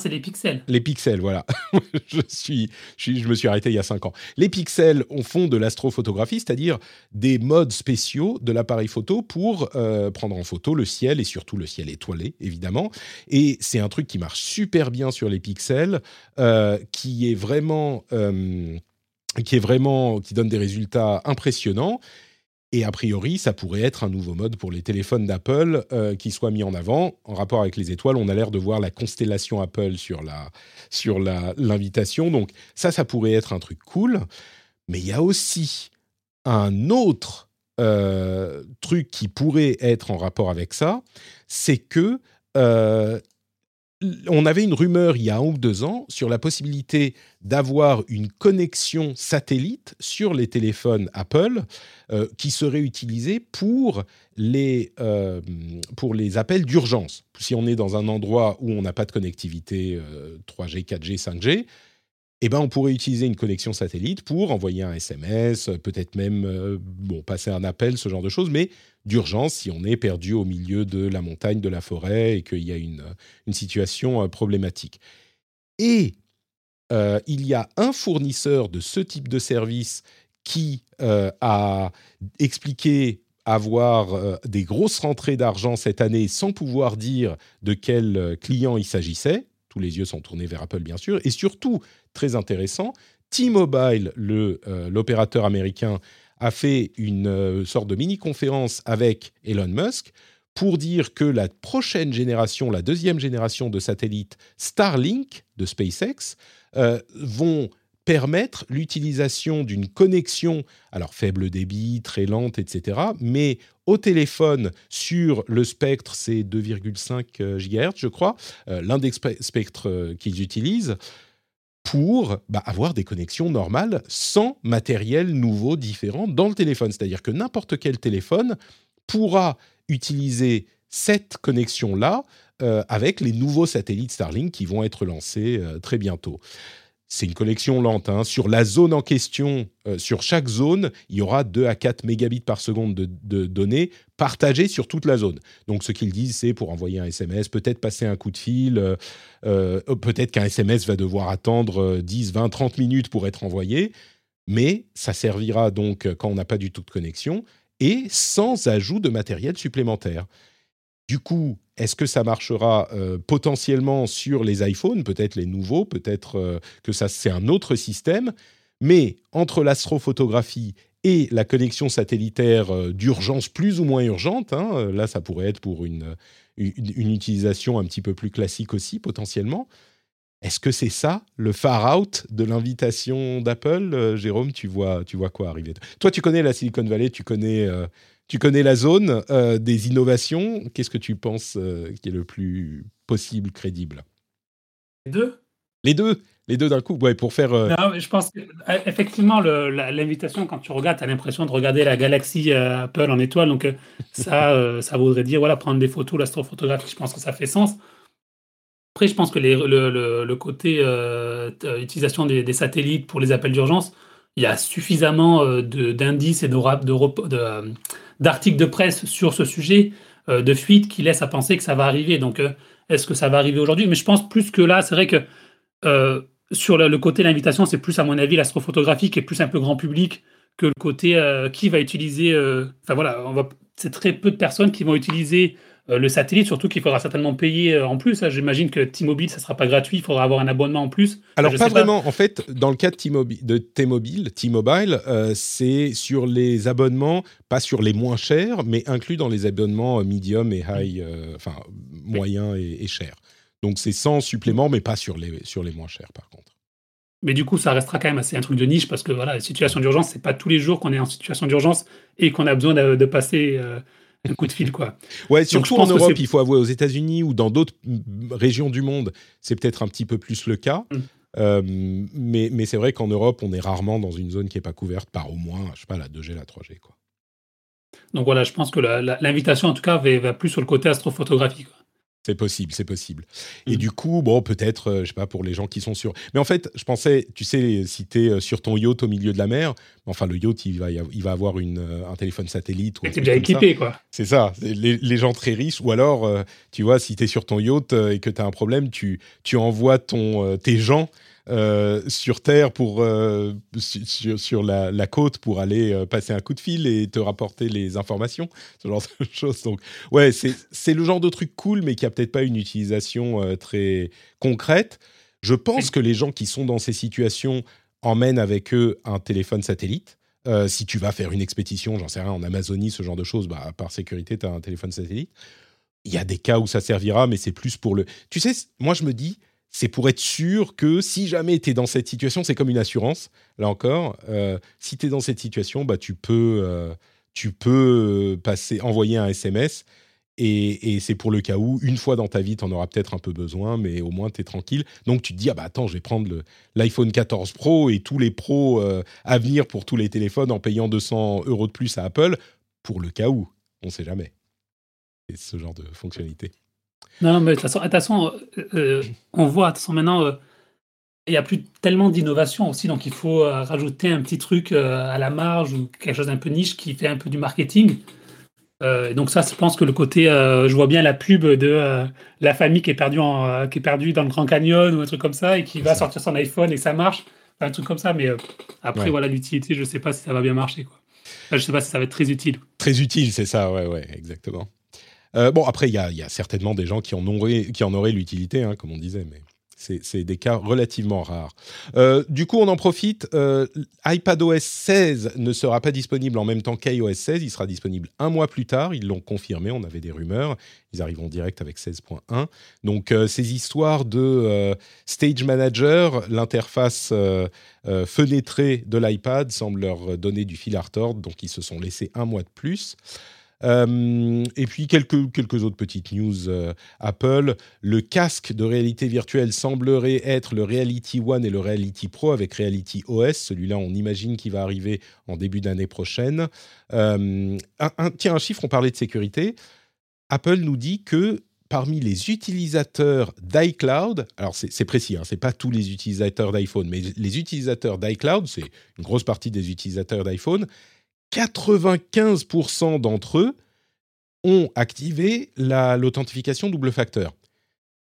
C'est les pixels. Les pixels, voilà. je, suis, je, me suis arrêté il y a 5 ans. Les pixels fond de l'astrophotographie, c'est-à-dire des modes spéciaux de l'appareil photo pour euh, prendre en photo le ciel et surtout le ciel étoilé, évidemment. Et c'est un truc qui marche super bien sur les pixels, euh, qui est vraiment... Euh, qui est vraiment qui donne des résultats impressionnants et a priori, ça pourrait être un nouveau mode pour les téléphones d'Apple euh, qui soit mis en avant. En rapport avec les étoiles, on a l'air de voir la constellation Apple sur la sur l'invitation. Donc ça, ça pourrait être un truc cool. Mais il y a aussi un autre euh, truc qui pourrait être en rapport avec ça, c'est que euh, on avait une rumeur il y a un ou deux ans sur la possibilité d'avoir une connexion satellite sur les téléphones Apple euh, qui serait utilisée pour les, euh, pour les appels d'urgence. Si on est dans un endroit où on n'a pas de connectivité 3G, 4G, 5G, eh ben, on pourrait utiliser une connexion satellite pour envoyer un SMS, peut-être même euh, bon, passer un appel, ce genre de choses, mais d'urgence si on est perdu au milieu de la montagne, de la forêt et qu'il y a une, situation euh, problématique. Et euh, il y a un fournisseur de ce type de service qui a expliqué avoir des grosses rentrées d'argent cette année sans pouvoir dire de quel client il s'agissait. Tous les yeux sont tournés vers Apple, bien sûr. Et surtout, très intéressant, T-Mobile, euh, l'opérateur américain, a fait une euh, sorte de mini-conférence avec Elon Musk pour dire que la prochaine génération, la deuxième génération de satellites Starlink de SpaceX, euh, vont permettre l'utilisation d'une connexion, alors faible débit, très lente, etc., mais au téléphone sur le spectre, c'est 2,5 euh, GHz, je crois, l'un des spectres qu'ils utilisent, pour bah, avoir des connexions normales sans matériel nouveau différent dans le téléphone. C'est-à-dire que n'importe quel téléphone pourra utiliser cette connexion-là avec les nouveaux satellites Starlink qui vont être lancés très bientôt c'est une connexion lente. Hein. Sur la zone en question, euh, sur chaque zone, il y aura 2 à 4 mégabits par seconde de, données partagées sur toute la zone. Donc ce qu'ils disent, c'est pour envoyer un SMS, peut-être passer un coup de fil, euh, euh, peut-être qu'un SMS va devoir attendre 10, 20, 30 minutes pour être envoyé, mais ça servira donc quand on n'a pas du tout de connexion et sans ajout de matériel supplémentaire. Du coup, est-ce que ça marchera euh, potentiellement sur les iPhones, peut-être les nouveaux, peut-être euh, que ça c'est un autre système, mais entre l'astrophotographie et la connexion satellitaire euh, d'urgence plus ou moins urgente, hein, là ça pourrait être pour une, une, utilisation un petit peu plus classique aussi potentiellement. Est-ce que c'est ça le far out de l'invitation d'Apple, Jérôme? Tu vois, tu vois quoi arriver? Toi, tu connais la Silicon Valley, tu connais tu connais la zone euh, des innovations. Qu'est-ce que tu penses euh, qui est le plus possible, crédible? Les deux? Les deux les deux d'un coup, ouais, pour faire. Euh, non, je pense effectivement l'invitation quand tu regardes, tu as l'impression de regarder la galaxie Apple en étoile, donc ça, ça voudrait dire voilà prendre des photos, l'astrophotographie. Je pense que ça fait sens. Après, je pense que le, côté utilisation des, des, satellites pour les appels d'urgence, il y a suffisamment d'indices et d'articles de presse sur ce sujet, euh, de fuite, qui laissent à penser que ça va arriver. Donc, euh, est-ce que ça va arriver aujourd'hui? Mais je pense plus que là, c'est vrai que euh, sur le, côté de l'invitation, c'est plus, à mon avis, l'astrophotographie qui est plus un peu grand public que le côté qui va utiliser. Enfin voilà, c'est très peu de personnes qui vont utiliser euh, le satellite, surtout qu'il faudra certainement payer euh, en plus. Hein. J'imagine que T-Mobile, ça ne sera pas gratuit, il faudra avoir un abonnement en plus. Alors, pas vraiment. En fait, dans le cas de T-Mobile, T-Mobile, euh, c'est sur les abonnements, pas sur les moins chers, mais inclus dans les abonnements medium et high, enfin, moyens et, et chers. Donc, c'est sans supplément, mais pas sur les, sur les moins chers, par contre. Mais du coup, ça restera quand même assez un truc de niche parce que voilà, la situation d'urgence, c'est pas tous les jours qu'on est en situation d'urgence et qu'on a besoin de, passer un coup de fil, quoi. Ouais, surtout en Europe, il faut avouer, aux États-Unis ou dans d'autres régions du monde, c'est peut-être un petit peu plus le cas. Mm. Euh, mais, mais c'est vrai qu'en Europe, on est rarement dans une zone qui n'est pas couverte par au moins, je sais pas, la 2G, la 3G, quoi. Donc voilà, je pense que l'invitation, en tout cas, va, va, plus sur le côté astrophotographie. C'est possible, c'est possible. Et mm. du coup, bon, peut-être, euh, je sais pas, pour les gens qui sont sur. Mais en fait, je pensais, tu sais, si tu es euh, sur ton yacht au milieu de la mer, enfin, le yacht, il va, il va avoir une, euh, un téléphone satellite. Tu déjà équipé, quoi. C'est ça. Les, gens très riches, ou alors, tu vois, si tu es sur ton yacht et que tu as un problème, tu, tu envoies ton, tes gens euh, sur Terre pour euh, sur, la, côte pour aller euh, passer un coup de fil et te rapporter les informations, ce genre de choses. Donc ouais, c'est le genre de truc cool, mais qui a peut-être pas une utilisation très concrète. Je pense que les gens qui sont dans ces situations emmènent avec eux un téléphone satellite. si tu vas faire une expédition, j'en sais rien, en Amazonie, ce genre de choses, bah, par sécurité, tu as un téléphone satellite. Il y a des cas où ça servira, mais c'est plus pour le... Tu sais, moi je me dis, c'est pour être sûr que si jamais tu es dans cette situation, c'est comme une assurance, là encore, euh, si tu es dans cette situation, bah, tu peux, euh, tu peux euh, passer, envoyer un SMS et, c'est pour le cas où, une fois dans ta vie, tu en auras peut-être un peu besoin, mais au moins tu es tranquille. Donc tu te dis, ah bah attends, je vais prendre l'iPhone 14 Pro et tous les pros à venir pour tous les téléphones en payant 200 euros de plus à Apple, pour le cas où, on ne sait jamais. C'est ce genre de fonctionnalité. Non, mais de toute façon, euh, euh, on voit, de toute façon, maintenant, euh, il n'y a plus tellement d'innovation aussi, donc il faut rajouter un petit truc à la marge ou quelque chose d'un peu niche qui fait un peu du marketing. donc ça, je pense que le côté, je vois bien la pub de la famille qui est perdue dans le Grand Canyon ou un truc comme ça et qui va sortir son iPhone et ça marche, un truc comme ça. Mais après, voilà, l'utilité, je ne sais pas si ça va bien marcher, quoi. je ne sais pas si ça va être très utile. Très utile, c'est ça, ouais, ouais, exactement. Euh, bon, après, il y, a, certainement des gens qui en auraient, l'utilité, hein, comme on disait, mais C'est des cas relativement rares. Euh, du coup, on en profite. Euh, iPadOS 16 ne sera pas disponible en même temps qu'iOS 16. Il sera disponible un mois plus tard. Ils l'ont confirmé. On avait des rumeurs. Ils arriveront direct avec 16.1. Donc, euh, ces histoires de Stage Manager, l'interface fenêtrée de l'iPad semble leur donner du fil à retordre. Donc, ils se sont laissés un mois de plus. Euh, et puis quelques, quelques autres petites news euh, Apple. Le casque de réalité virtuelle semblerait être le Reality One et le Reality Pro avec Reality OS. Celui-là, on imagine qu'il va arriver en début d'année prochaine. Euh, tiens, un chiffre, on parlait de sécurité. Apple nous dit que parmi les utilisateurs d'iCloud, alors c'est précis, hein, c'est pas tous les utilisateurs d'iPhone, mais les utilisateurs d'iCloud, c'est une grosse partie des utilisateurs d'iPhone, 95% d'entre eux ont activé l'authentification double facteur.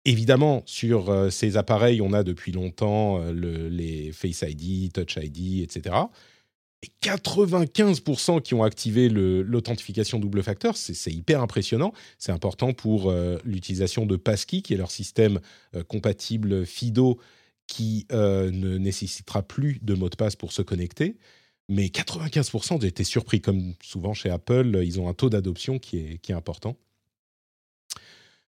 Évidemment, sur euh, ces appareils, on a depuis longtemps euh, les Face ID, Touch ID, etc. Et 95% qui ont activé l'authentification double facteur, c'est hyper impressionnant. C'est important pour euh, l'utilisation de Passkey, qui est leur système compatible FIDO, qui ne nécessitera plus de mot de passe pour se connecter mais 95%, j'ai été surpris, comme souvent chez Apple, ils ont un taux d'adoption qui est, important.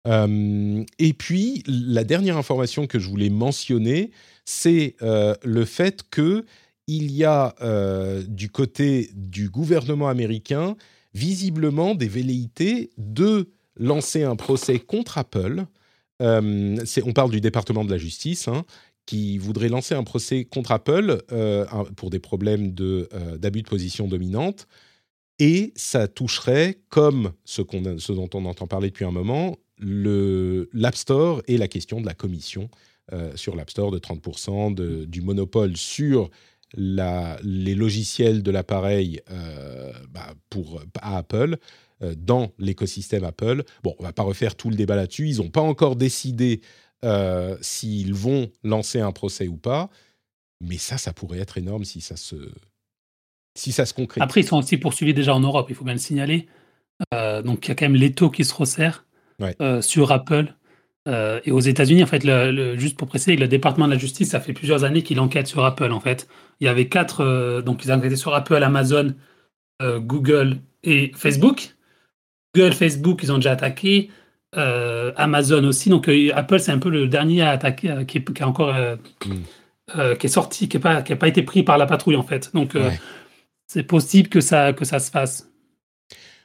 Euh, et puis, la dernière information que je voulais mentionner, c'est euh, le fait que il y a euh, du côté du gouvernement américain visiblement des velléités de lancer un procès contre Apple. on parle du département de la justice, hein, qui voudrait lancer un procès contre Apple euh, pour des problèmes euh, d'abus de, position dominante. Et ça toucherait, comme ce, ce, dont on entend parler depuis un moment, l'App Store et la question de la commission euh, sur l'App Store de 30%, de, du monopole sur la, les logiciels de l'appareil bah, pour à Apple dans l'écosystème Apple. Bon, on va pas refaire tout le débat là-dessus. Ils n'ont pas encore décidé euh, s'ils vont lancer un procès ou pas. Mais ça, ça pourrait être énorme si ça se, si ça se concrétise. Après, ils sont aussi poursuivis déjà en Europe, il faut bien le signaler. Euh, donc, il y a quand même l'étau qui se resserre euh, sur Apple. et aux États-Unis, en fait, le, juste pour préciser, le département de la justice, ça fait plusieurs années qu'il enquête sur Apple, en fait. Il y avait quatre, donc ils enquêté sur Apple, Amazon, Google et Facebook. Google, Facebook, ils ont déjà attaqué. Euh, Amazon aussi. Donc euh, Apple, c'est un peu le dernier à attaquer, euh, qui, est, encore mm. qui est sorti, qui n'a pas, pas été pris par la patrouille en fait. Donc c'est possible que ça, que ça se fasse.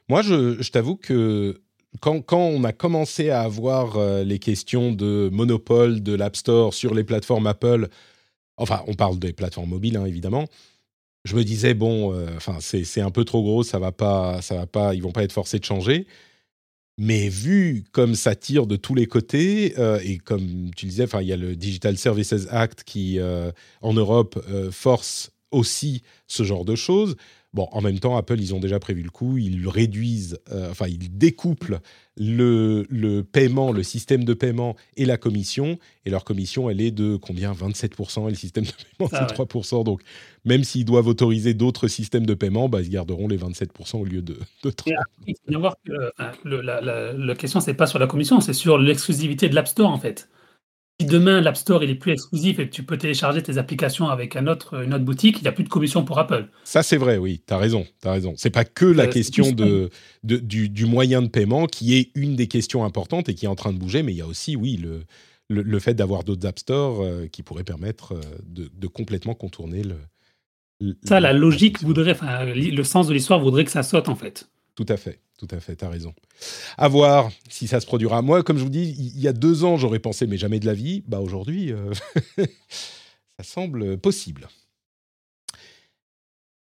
Moi, je, je t'avoue que quand, quand, on a commencé à avoir les questions de monopole de l'App Store sur les plateformes Apple, enfin, on parle des plateformes mobiles, hein, évidemment. Je me disais bon, enfin, c'est un peu trop gros, ça va pas, ça va pas, ils vont pas être forcés de changer. Mais vu comme ça tire de tous les côtés, euh, et comme tu disais, il y a le Digital Services Act qui, euh, en Europe, euh, force aussi ce genre de choses. Bon, en même temps, Apple, ils ont déjà prévu le coup, ils réduisent, enfin, ils découplent le, le, paiement, le système de paiement et la commission. Et leur commission, elle est de combien? 27% et le système de paiement, c'est 3%. Donc, même s'ils doivent autoriser d'autres systèmes de paiement, bah, ils garderont les 27% au lieu de, de 30%. Il faut bien voir que euh, la, la, la, question, c'est pas sur la commission, c'est sur l'exclusivité de l'App Store, en fait si demain l'App Store il est plus exclusif et que tu peux télécharger tes applications avec un autre, une autre boutique, il n'y a plus de commission pour Apple. Ça c'est vrai, oui, tu as raison, tu as raison. C'est pas que la euh, question de, du, moyen de paiement qui est une des questions importantes et qui est en train de bouger, mais il y a aussi, oui, le, le, fait d'avoir d'autres App Store euh, qui pourraient permettre euh, de, complètement contourner le... ça, la logique voudrait, le sens de l'histoire voudrait que ça saute en fait. Tout à fait, tout à fait, tu as raison. À voir si ça se produira. Moi, comme je vous dis, il y a deux ans, j'aurais pensé, mais jamais de la vie. Bah aujourd'hui, euh, ça semble possible.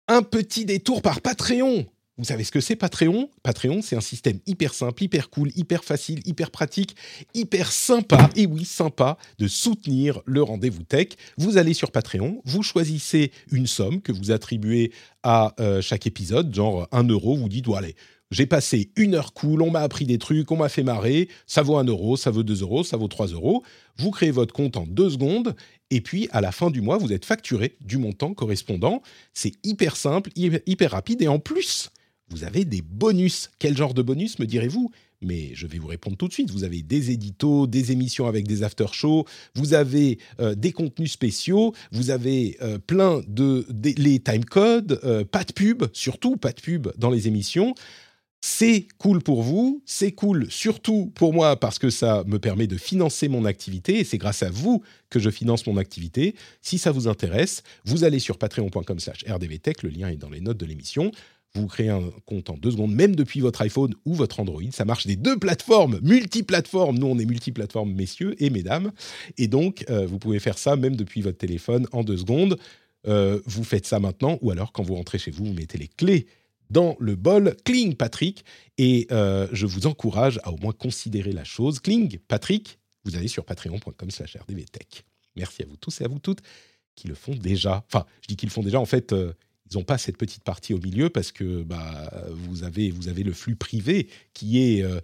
Un petit détour par Patreon. Vous savez ce que c'est Patreon? Patreon, c'est un système hyper simple, hyper cool, hyper facile, hyper pratique, hyper sympa, et oui, sympa, de soutenir le rendez-vous tech. Vous allez sur Patreon, vous choisissez une somme que vous attribuez à euh, chaque épisode, genre 1 euro, vous dites, bon, allez, j'ai passé une heure cool, on m'a appris des trucs, on m'a fait marrer, ça vaut 1 euro, ça vaut 2 euros, ça vaut 3 euros. Vous créez votre compte en deux secondes, et puis à la fin du mois, vous êtes facturé du montant correspondant. C'est hyper simple, hyper rapide, et en plus, vous avez des bonus. Quel genre de bonus, me direz-vous? Mais je vais vous répondre tout de suite. Vous avez des éditos, des émissions avec des after-shows, vous avez euh, des contenus spéciaux, vous avez euh, plein de, les timecodes, euh, pas de pub, surtout pas de pub dans les émissions. C'est cool pour vous, c'est cool surtout pour moi parce que ça me permet de financer mon activité et c'est grâce à vous que je finance mon activité. Si ça vous intéresse, vous allez sur patreon.com/rdvtech, le lien est dans les notes de l'émission. Vous créez un compte en deux secondes, même depuis votre iPhone ou votre Android. Ça marche des deux plateformes, multiplateformes. Nous, on est multiplateformes, messieurs et mesdames. Et donc, euh, vous pouvez faire ça même depuis votre téléphone en deux secondes. Euh, vous faites ça maintenant, ou alors quand vous rentrez chez vous, vous mettez les clés dans le bol. Cling, Patrick. Et euh, je vous encourage à au moins considérer la chose. Cling, Patrick, vous allez sur patreon.com slash rdvtech. Merci à vous tous et à vous toutes qui le font déjà. Enfin, je dis qu'ils le font déjà. En fait, ils n'ont pas cette petite partie au milieu parce que bah, vous, avez, le flux privé qui est euh,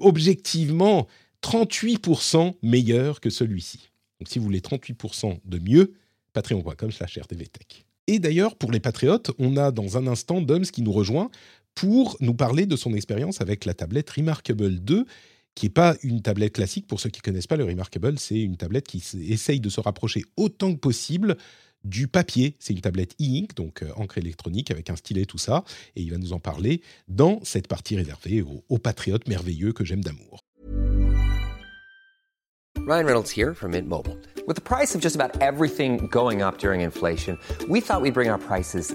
objectivement 38% meilleur que celui-ci. Donc si vous voulez 38% de mieux, patreon.com slash rdvtech. Et d'ailleurs, pour les patriotes, on a dans un instant Doms qui nous rejoint pour nous parler de son expérience avec la tablette Remarkable 2, qui n'est pas une tablette classique. Pour ceux qui ne connaissent pas, le Remarkable, c'est une tablette qui essaye de se rapprocher autant que possible du papier. C'est une tablette e-ink, donc euh, encre électronique avec un stylet, tout ça. Et il va nous en parler dans cette partie réservée aux, aux patriotes merveilleux que j'aime d'amour. Ryan Reynolds here from Mint Mobile. With the price of just about everything going up during inflation, we thought we'd bring our prices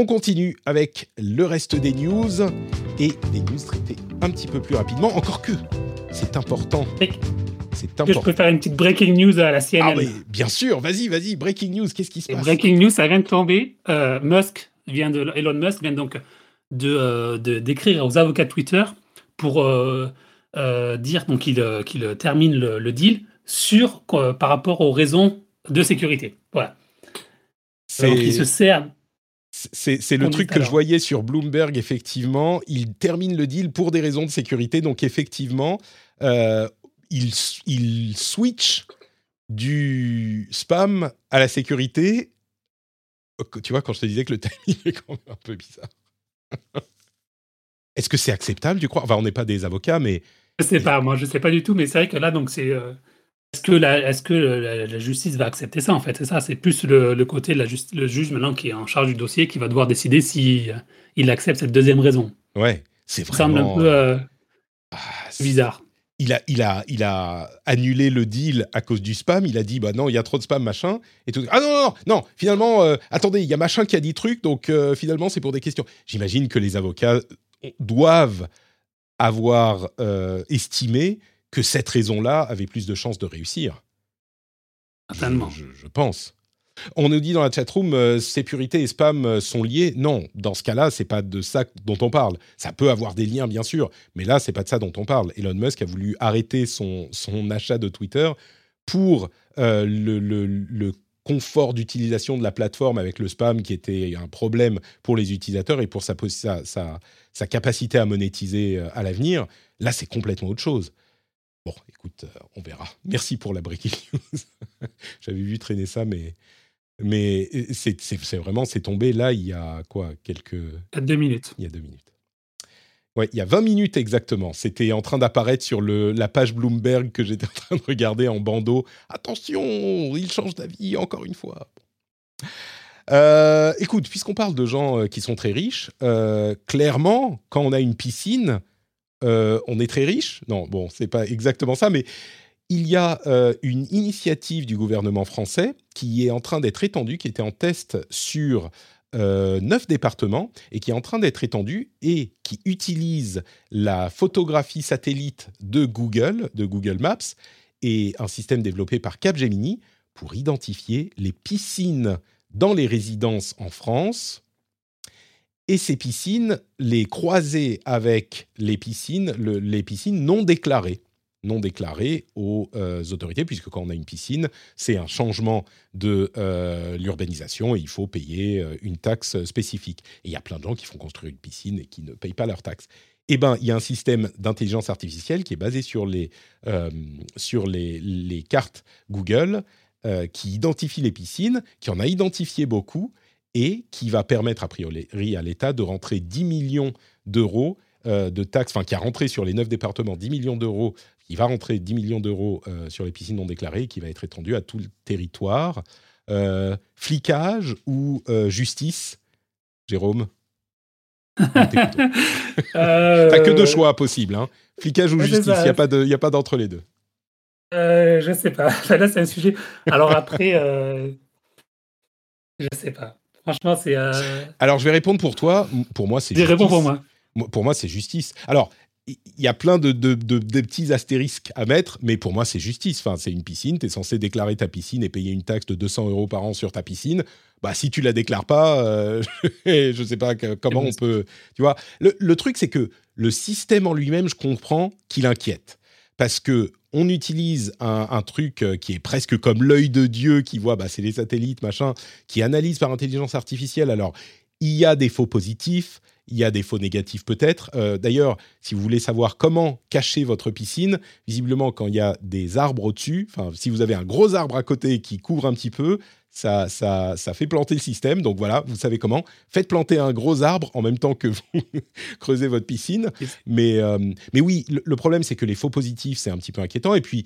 On continue avec le reste des news et des news traitées un petit peu plus rapidement. Encore que, c'est important. C'est important. je peux faire une petite breaking news à la CNN. Ah oui, bien sûr. Vas-y, vas-y. Breaking news. Qu'est-ce qui se passe? Breaking news, ça vient de tomber. Euh, Musk vient de Elon Musk vient donc de euh, d'écrire aux avocats de Twitter pour euh, dire donc qu'il qu'il termine le, deal sur par rapport aux raisons de sécurité. Voilà. Donc il se sert c'est le truc que je voyais sur Bloomberg, effectivement. Il termine le deal pour des raisons de sécurité. Donc, effectivement, euh, il, il, switch du spam à la sécurité. Tu vois, quand je te disais que le timing est quand même un peu bizarre. Est-ce que c'est acceptable, tu crois? Enfin, on n'est pas des avocats, mais. Je sais pas, moi, je sais pas du tout, mais c'est vrai que là, donc, c'est. Euh, est-ce que, la, est-ce que la, justice va accepter ça en fait? C'est ça, c'est plus le, côté de la justice, le juge maintenant qui est en charge du dossier qui va devoir décider si euh, il accepte cette deuxième raison. Ouais, c'est vraiment. Ça semble un peu euh, ah, bizarre. Il a, il, a, il a annulé le deal à cause du spam. Il a dit bah non, il y a trop de spam, machin. Et tout. Ah non, non, non, finalement, euh, attendez, il y a machin qui a dit truc, donc finalement, c'est pour des questions. J'imagine que les avocats doivent avoir estimé que cette raison-là avait plus de chances de réussir. Certainement. Je, pense. On nous dit dans la chatroom, euh, sécurité et spam euh, sont liés. Non, dans ce cas-là, c'est pas de ça dont on parle. Ça peut avoir des liens, bien sûr, mais là, c'est pas de ça dont on parle. Elon Musk a voulu arrêter son, son achat de Twitter pour euh, le, le, confort d'utilisation de la plateforme avec le spam qui était un problème pour les utilisateurs et pour sa, sa, sa, sa capacité à monétiser à l'avenir. Là, c'est complètement autre chose. Bon, écoute, euh, on verra. Merci pour la breaking news. J'avais vu traîner ça, mais, mais euh, c'est vraiment, c'est tombé là il y a quoi Quelques. Il y a deux minutes. Il y a deux minutes. Ouais, il y a 20 minutes exactement. C'était en train d'apparaître sur le, la page Bloomberg que j'étais en train de regarder en bandeau. Attention, il change d'avis encore une fois. Euh, écoute, puisqu'on parle de gens qui sont très riches, clairement, quand on a une piscine, on est très riche. Non, bon, c'est pas exactement ça, mais il y a une initiative du gouvernement français qui est en train d'être étendue, qui était en test sur neuf départements et qui est en train d'être étendue et qui utilise la photographie satellite de Google, de Google Maps, et un système développé par Capgemini pour identifier les piscines dans les résidences en France et ces piscines les croiser avec les piscines, les piscines non déclarées non déclarées aux euh, autorités, puisque quand on a une piscine, c'est un changement de euh, l'urbanisation et il faut payer euh, une taxe spécifique. Et il y a plein de gens qui font construire une piscine et qui ne payent pas leur taxe eh ben, il y a un système d'intelligence artificielle qui est basé sur les, sur les, cartes Google, qui identifie les piscines, qui en a identifié beaucoup, et qui va permettre, a priori, à l'État de rentrer 10 millions d'euros euh, de taxes, enfin, qui a rentré sur les neuf départements 10 millions d'euros, qui va rentrer 10 millions d'euros sur les piscines non déclarées, qui va être étendu à tout le territoire. flicage ou justice, Jérôme? Euh... T'as que deux choix possibles, hein. flicage ou justice. Il n'y a pas de, d'entre les deux. Euh, je sais pas. Là, c'est un sujet. Alors après, euh... je sais pas. Franchement, c'est. Euh, Alors, je vais répondre pour toi. Pour moi, c'est. Réponds pour moi. Pour moi, c'est justice. Alors, il y a plein de, de, de, petits astérisques à mettre, mais pour moi, c'est justice. Enfin, c'est une piscine, tu es censé déclarer ta piscine et payer une taxe de 200 euros par an sur ta piscine. Bah, si tu la déclares pas, euh, je sais pas comment on peut. Tu vois, le, le truc, c'est que le système en lui-même, je comprends qu'il inquiète. Parce que on utilise un, truc euh, qui est presque comme l'œil de Dieu qui voit, bah, c'est les satellites, machin, qui analyse par intelligence artificielle. Alors, il y a des faux positifs, il y a des faux négatifs peut-être. Euh, d'ailleurs, si vous voulez savoir comment cacher votre piscine, visiblement quand il y a des arbres au-dessus, enfin si vous avez un gros arbre à côté qui couvre un petit peu, ça, ça, ça fait planter le système. Donc voilà, vous savez comment. Faites planter un gros arbre en même temps que vous creusez votre piscine. Mais, euh, mais oui, le, problème c'est que les faux positifs, c'est un petit peu inquiétant. Et puis,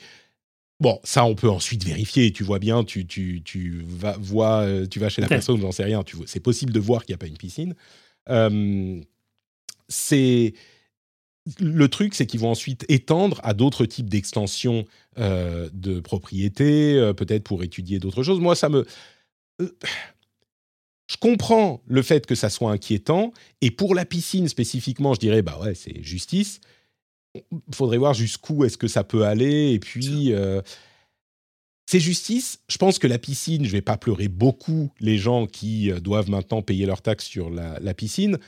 Bon, ça, on peut ensuite vérifier. Tu vois bien, tu, tu, tu vas, vois, euh, tu vas chez la personne, j'en sais rien. C'est possible de voir qu'il n'y a pas une piscine. C'est le truc, c'est qu'ils vont ensuite étendre à d'autres types d'extensions euh, de propriété, euh, peut-être pour étudier d'autres choses. Moi, ça me. je comprends le fait que ça soit inquiétant, et pour la piscine spécifiquement, je dirais, bah ouais, c'est justice. Il faudrait voir jusqu'où est-ce que ça peut aller, et puis. C'est justice. Je pense que la piscine, je vais pas pleurer beaucoup les gens qui euh, doivent maintenant payer leurs taxes sur la, piscine,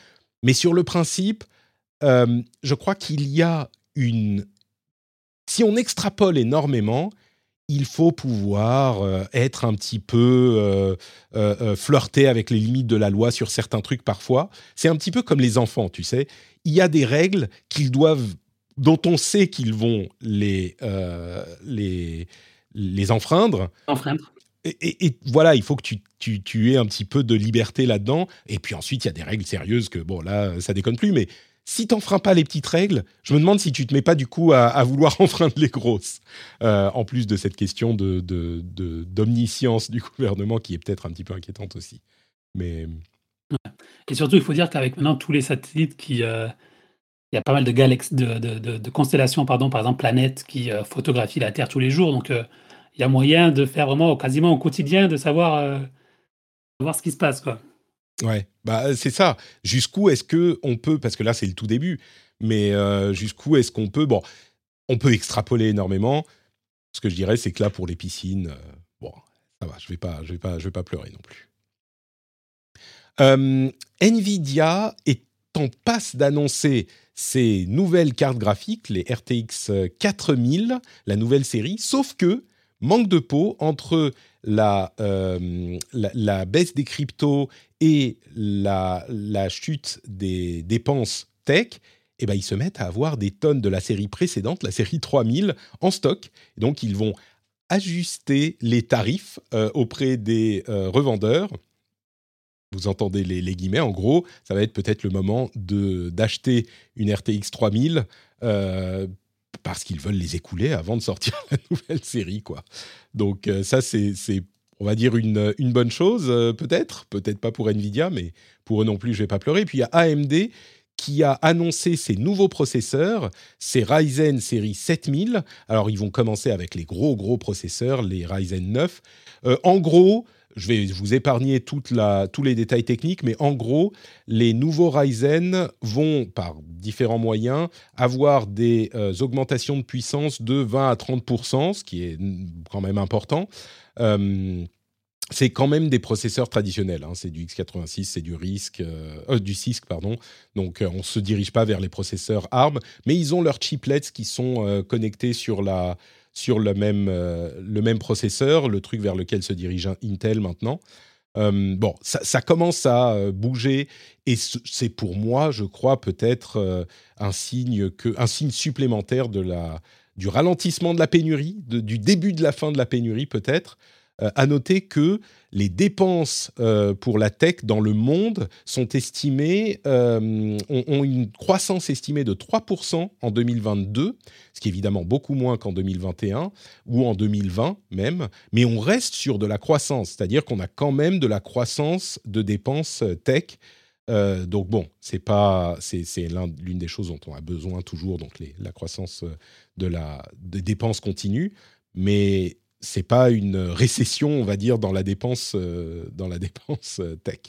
mais sur le principe, euh, je crois qu'il y a une. Si on extrapole énormément, il faut pouvoir euh, être un petit peu euh, flirter avec les limites de la loi sur certains trucs parfois. C'est un petit peu comme les enfants, tu sais. Il y a des règles qu'ils doivent, dont on sait qu'ils vont les les les enfreindre. Enfreindre. Et, voilà, il faut que tu, tu, aies un petit peu de liberté là-dedans. Et puis ensuite, il y a des règles sérieuses que, bon, là, ça déconne plus. Mais si tu n'enfreins pas les petites règles, je me demande si tu te mets pas du coup à, vouloir enfreindre les grosses. Euh, en plus de cette question de, d'omniscience du gouvernement qui est peut-être un petit peu inquiétante aussi. Mais... Et surtout, il faut dire qu'avec maintenant tous les satellites qui... Euh, il y a pas mal de, galaxies, de, de, constellations, pardon, par exemple planètes, qui euh, photographient la Terre tous les jours. Donc, il y a moyen de faire vraiment quasiment au quotidien, de savoir, euh, voir ce qui se passe. Quoi. Ouais, bah, c'est ça. Jusqu'où est-ce que on peut, parce que là c'est le tout début, mais euh, jusqu'où est-ce qu'on peut, bon, on peut extrapoler énormément. Ce que je dirais, c'est que là pour les piscines, euh, bon, ça va, je vais vais pas, vais pas pleurer non plus. Nvidia est en passe d'annoncer ses nouvelles cartes graphiques, les RTX 4000, la nouvelle série, sauf que manque de peau entre la, euh, la, baisse des cryptos et la, la chute des dépenses tech, eh ben, ils se mettent à avoir des tonnes de la série précédente, la série 3000, en stock. donc, ils vont ajuster les tarifs euh, auprès des euh, revendeurs. Vous entendez les, les, guillemets, en gros, ça va être peut-être le moment d'acheter une RTX 3000 parce qu'ils veulent les écouler avant de sortir la nouvelle série, quoi. Donc euh, ça, c'est, on va dire, une, une bonne chose, euh, peut-être. Peut-être pas pour Nvidia, mais pour eux non plus, je vais pas pleurer. Puis il y a AMD qui a annoncé ses nouveaux processeurs, ces Ryzen série 7000. Alors, ils vont commencer avec les gros, gros processeurs, les Ryzen 9. Euh, en gros, je vais vous épargner tous les détails techniques, mais en gros, les nouveaux Ryzen vont, par différents moyens, avoir des euh, augmentations de puissance de 20 à 30% ce qui est quand même important. Euh, c'est quand même des processeurs traditionnels. Hein. C'est du x86, c'est du RISC, euh, du CISC, pardon. Donc, on ne se dirige pas vers les processeurs ARM, mais ils ont leurs chiplets qui sont connectés sur la, sur le même, euh, le même processeur, le truc vers lequel se dirige Intel maintenant. Euh, bon, ça, commence à euh, bouger et c'est pour moi, je crois, peut-être un signe que, un signe supplémentaire de la, du ralentissement de la pénurie, du début de la fin de la pénurie peut-être. À noter que les dépenses euh, pour la tech dans le monde sont estimées, euh, ont, une croissance estimée de 3% en 2022, ce qui est évidemment beaucoup moins qu'en 2021 ou en 2020 même, mais on reste sur de la croissance, c'est-à-dire qu'on a quand même de la croissance de dépenses tech. Euh, donc bon, c'est pas, c'est, l'une des choses dont on a besoin toujours, donc la croissance de la des dépenses continue, mais c'est pas une récession, on va dire, dans la dépense, euh, dans la dépense euh, tech.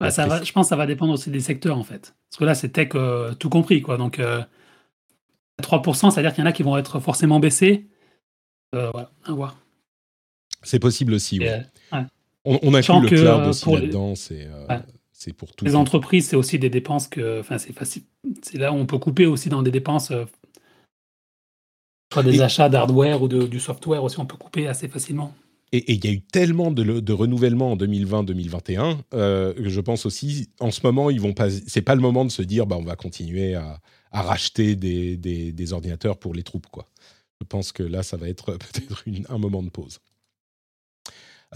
Bah, ça va, je pense que ça va dépendre aussi des secteurs, en fait. Parce que là, c'est tech euh, tout compris, quoi. Donc, 3%, c'est-à-dire qu'il y en a qui vont être forcément baissés. voilà, à voir. C'est possible aussi, oui. On, on, inclut le cloud aussi là-dedans, c'est c'est pour tout. Les entreprises, c'est aussi des dépenses que, enfin, c'est facile. C'est là où on peut couper aussi dans des dépenses des achats d'hardware ou de, du software aussi, on peut couper assez facilement. Et il y a eu tellement de, de renouvellement en 2020-2021 euh, que je pense aussi, en ce moment, ils vont pas. C'est pas le moment de se dire, bah, on va continuer à, à racheter des, des, des, ordinateurs pour les troupes, quoi. Je pense que là, ça va être peut-être un moment de pause.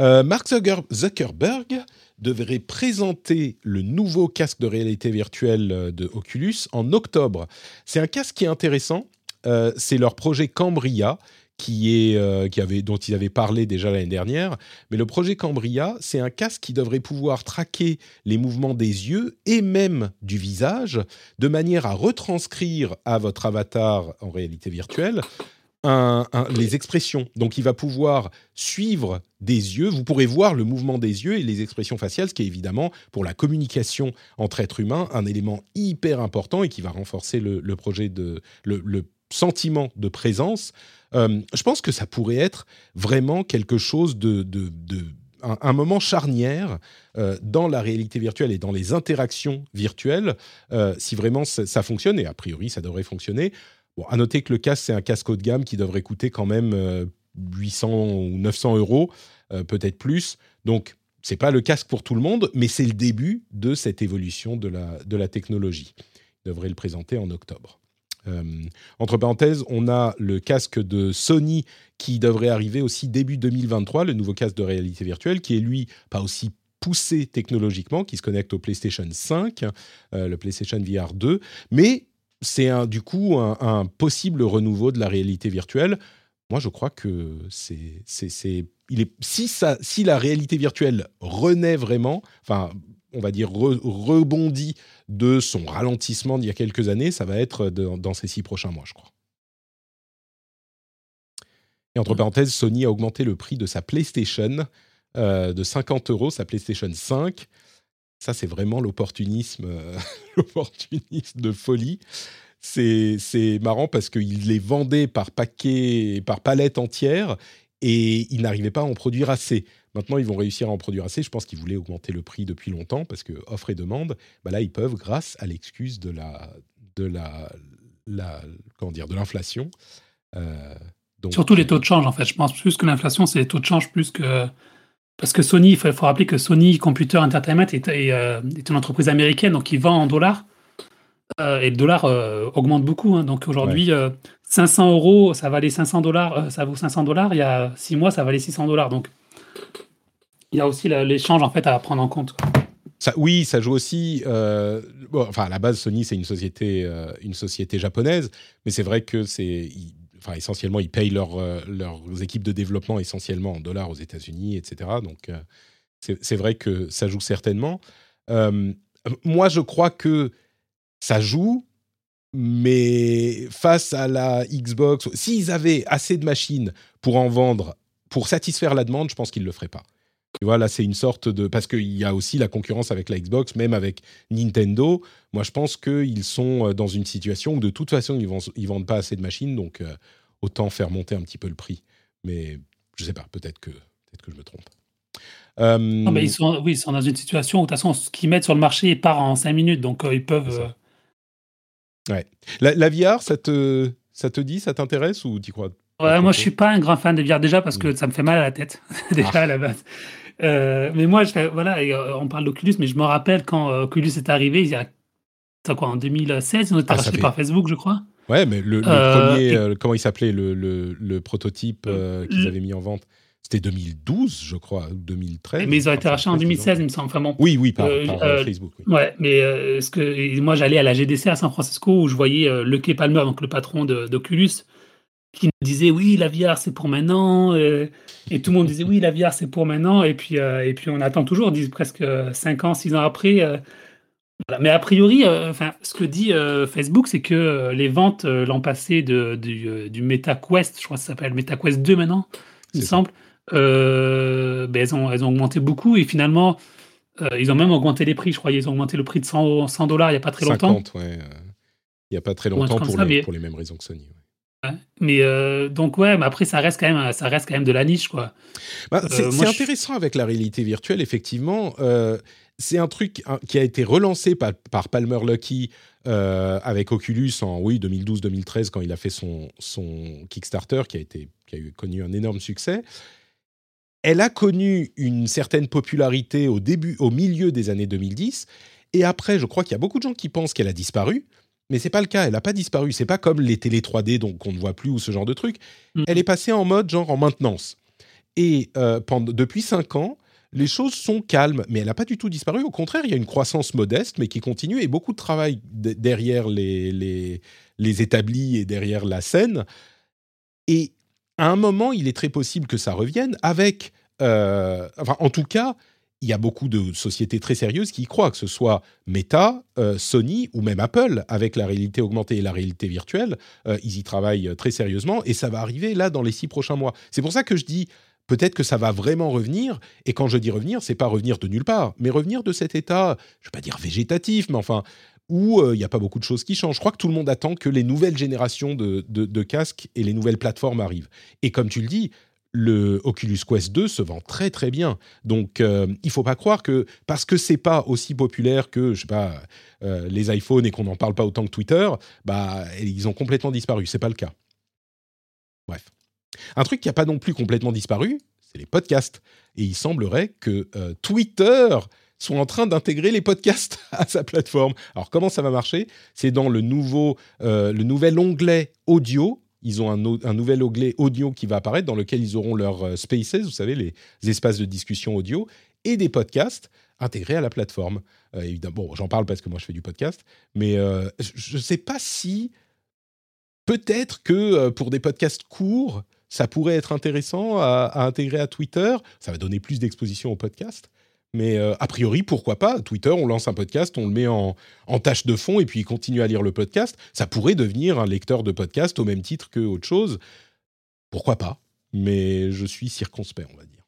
Euh, Mark Zuckerberg devrait présenter le nouveau casque de réalité virtuelle euh, de Oculus en octobre. C'est un casque qui est intéressant euh, c'est leur projet Cambria. Qui est, euh, qui avait, dont ils avaient parlé déjà l'année dernière. Mais le projet Cambria, c'est un casque qui devrait pouvoir traquer les mouvements des yeux et même du visage, de manière à retranscrire à votre avatar en réalité virtuelle les expressions. Donc il va pouvoir suivre des yeux, vous pourrez voir le mouvement des yeux et les expressions faciales, ce qui est évidemment pour la communication entre êtres humains un élément hyper important et qui va renforcer le, projet de le, sentiment de présence, euh, je pense que ça pourrait être vraiment quelque chose de, de, un, moment charnière euh, dans la réalité virtuelle et dans les interactions virtuelles, euh, si vraiment ça, fonctionne, et a priori ça devrait fonctionner. Bon, à noter que le casque, c'est un casque haut de gamme qui devrait coûter quand même 800 ou 900 euros, peut-être plus. Donc, c'est pas le casque pour tout le monde, mais c'est le début de cette évolution de la, de la technologie. Il devrait le présenter en octobre. Euh, entre parenthèses, on a le casque de Sony qui devrait arriver aussi début 2023, le nouveau casque de réalité virtuelle, qui est lui pas aussi poussé technologiquement, qui se connecte au PlayStation 5, euh, le PlayStation VR 2, mais c'est du coup un, possible renouveau de la réalité virtuelle. Moi, je crois que c'est, c'est, il est, si, ça, si la réalité virtuelle renaît vraiment, enfin, on va dire, rebondit de son ralentissement d'il y a quelques années, ça va être dans ces six prochains mois, je crois. Et entre parenthèses, Sony a augmenté le prix de sa PlayStation euh, de 50 euros, sa PlayStation 5. Ça, c'est vraiment l'opportunisme, euh, l'opportunisme de folie. C'est marrant parce qu'il les vendait par paquet, par palette entière, et il n'arrivait pas à en produire assez. Maintenant, ils vont réussir à en produire assez. Je pense qu'ils voulaient augmenter le prix depuis longtemps parce que offre et demande, bah là, ils peuvent grâce à l'excuse de la, de la, la comment dire, de l'inflation. Euh, Surtout les taux de change, en fait. Je pense plus que l'inflation, c'est les taux de change plus que parce que Sony, il faut, rappeler que Sony Computer Entertainment est, euh, est, une entreprise américaine, donc ils vend en dollars. Euh, et le dollar augmente beaucoup. Hein. Donc aujourd'hui, 500 euros, ça valait 500 dollars, ça vaut 500 dollars. Il y a 6 mois, ça valait 600 dollars. Donc il y a aussi l'échange en fait à prendre en compte. Oui, ça joue aussi. Euh, enfin, à la base, Sony c'est une société, euh, une société japonaise, mais c'est vrai que c'est, enfin, essentiellement, ils payent leur, euh, leurs équipes de développement essentiellement en dollars aux États-Unis, etc. Donc, c'est vrai que ça joue certainement. moi, je crois que ça joue, mais face à la Xbox, s'ils avaient assez de machines pour en vendre, pour satisfaire la demande, je pense qu'ils ne le feraient pas. Tu vois, là, c'est une sorte de... Parce qu'il y a aussi la concurrence avec la Xbox, même avec Nintendo. Moi, je pense qu'ils sont euh, dans une situation où, de toute façon, ils ne vendent pas assez de machines, donc euh, autant faire monter un petit peu le prix. Mais je ne sais pas, peut-être que, peut que je me trompe. Euh, non, mais ils sont, oui, ils sont dans une situation où, de toute façon, ce qu'ils mettent sur le marché part en 5 minutes, donc ils peuvent... Ouais. La, la, VR, ça te, ça te dit, ça t'intéresse ou tu crois Ouais, moi, je suis pas un grand fan de VR déjà parce que mm. ça me fait mal à la tête, déjà ah. à la base. Euh, mais moi, je voilà, euh, on parle d'Oculus, mais je me rappelle quand euh, Oculus est arrivé, il y a quoi, en 2016, ils ont été ah, par Facebook, je crois. Ouais, mais le, premier, comment il s'appelait, le, le, le prototype qu'ils avaient mis en vente c'était 2012, je crois, ou 2013. Mais ils ont été rachetés en 2016, il me semble. Enfin bon. Oui, oui, par, Facebook. Oui. Ouais, mais ce que, moi, j'allais à la GDC à San Francisco où je voyais Le Kay Palmer, donc le patron d'Oculus, qui nous disait oui, la VR c'est pour maintenant, euh, et tout le monde disait oui, la VR c'est pour maintenant, et puis, euh, et puis on attend toujours, presque 5 ans, 6 ans après. Euh, Mais a priori, enfin, ce que dit Facebook, c'est que les ventes l'an passé de, du, du MetaQuest, je crois que ça s'appelle MetaQuest 2 maintenant, il me semble, ben, elles, ont, elles ont augmenté beaucoup, et finalement, ils ont même augmenté les prix, je crois, ils ont augmenté le prix de 100 dollars il n'y a pas très longtemps. 50, ouais. Il n'y a pas très longtemps pour, les, pour les mêmes raisons que Sony. Mais euh, donc ouais, mais après ça reste quand même, ça reste quand même de la niche quoi. Bah, c'est euh, intéressant avec la réalité virtuelle effectivement. Euh, c'est un truc hein, qui a été relancé par, par Palmer Lucky avec Oculus en oui 2012-2013 quand il a fait son, son Kickstarter qui a été qui a eu, connu un énorme succès. Elle a connu une certaine popularité au début, au milieu des années 2010, et après, je crois qu'il y a beaucoup de gens qui pensent qu'elle a disparu. Mais c'est pas le cas, elle n'a pas disparu. C'est pas comme les télé 3D donc on ne voit plus ou ce genre de truc. Mm. Elle est passée en mode genre en maintenance. Et euh, pendant, depuis 5 ans, les choses sont calmes, mais elle n'a pas du tout disparu. Au contraire, il y a une croissance modeste, mais qui continue, et beaucoup de travail derrière les, les, les, établis et derrière la scène. Et à un moment, il est très possible que ça revienne avec, euh, enfin, en tout cas, il y a beaucoup de sociétés très sérieuses qui y croient, que ce soit Meta, euh, Sony ou même Apple, avec la réalité augmentée et la réalité virtuelle. Euh, ils y travaillent très sérieusement et ça va arriver là dans les six prochains mois. C'est pour ça que je dis peut-être que ça va vraiment revenir. Et quand je dis revenir, c'est pas revenir de nulle part, mais revenir de cet état, je vais pas dire végétatif, mais enfin où euh, il n'y a pas beaucoup de choses qui changent. Je crois que tout le monde attend que les nouvelles générations de casques et les nouvelles plateformes arrivent. Et comme tu le dis, le Oculus Quest 2 se vend très très bien. Donc euh, il faut pas croire que parce que c'est pas aussi populaire que je sais pas euh, les iPhones et qu'on n'en parle pas autant que Twitter, bah ils ont complètement disparu. C'est pas le cas. Bref, un truc qui a pas non plus complètement disparu, c'est les podcasts. Et il semblerait que euh, Twitter soit en train d'intégrer les podcasts à sa plateforme. Alors comment ça va marcher? C'est dans le nouveau le nouvel onglet audio ils ont un, nouvel onglet audio qui va apparaître dans lequel ils auront leurs euh, spaces, vous savez, les espaces de discussion audio, et des podcasts intégrés à la plateforme. Euh, évidemment, bon, j'en parle parce que moi je fais du podcast, mais euh, je ne sais pas si peut-être que pour des podcasts courts, ça pourrait être intéressant à, intégrer à Twitter. Ça va donner plus d'exposition au podcast. Mais euh, a priori, pourquoi pas? Twitter, on lance un podcast, on le met en, tâche de fond et puis il continue à lire le podcast. Ça pourrait devenir un lecteur de podcast au même titre que autre chose. Pourquoi pas? Mais je suis circonspect, on va dire.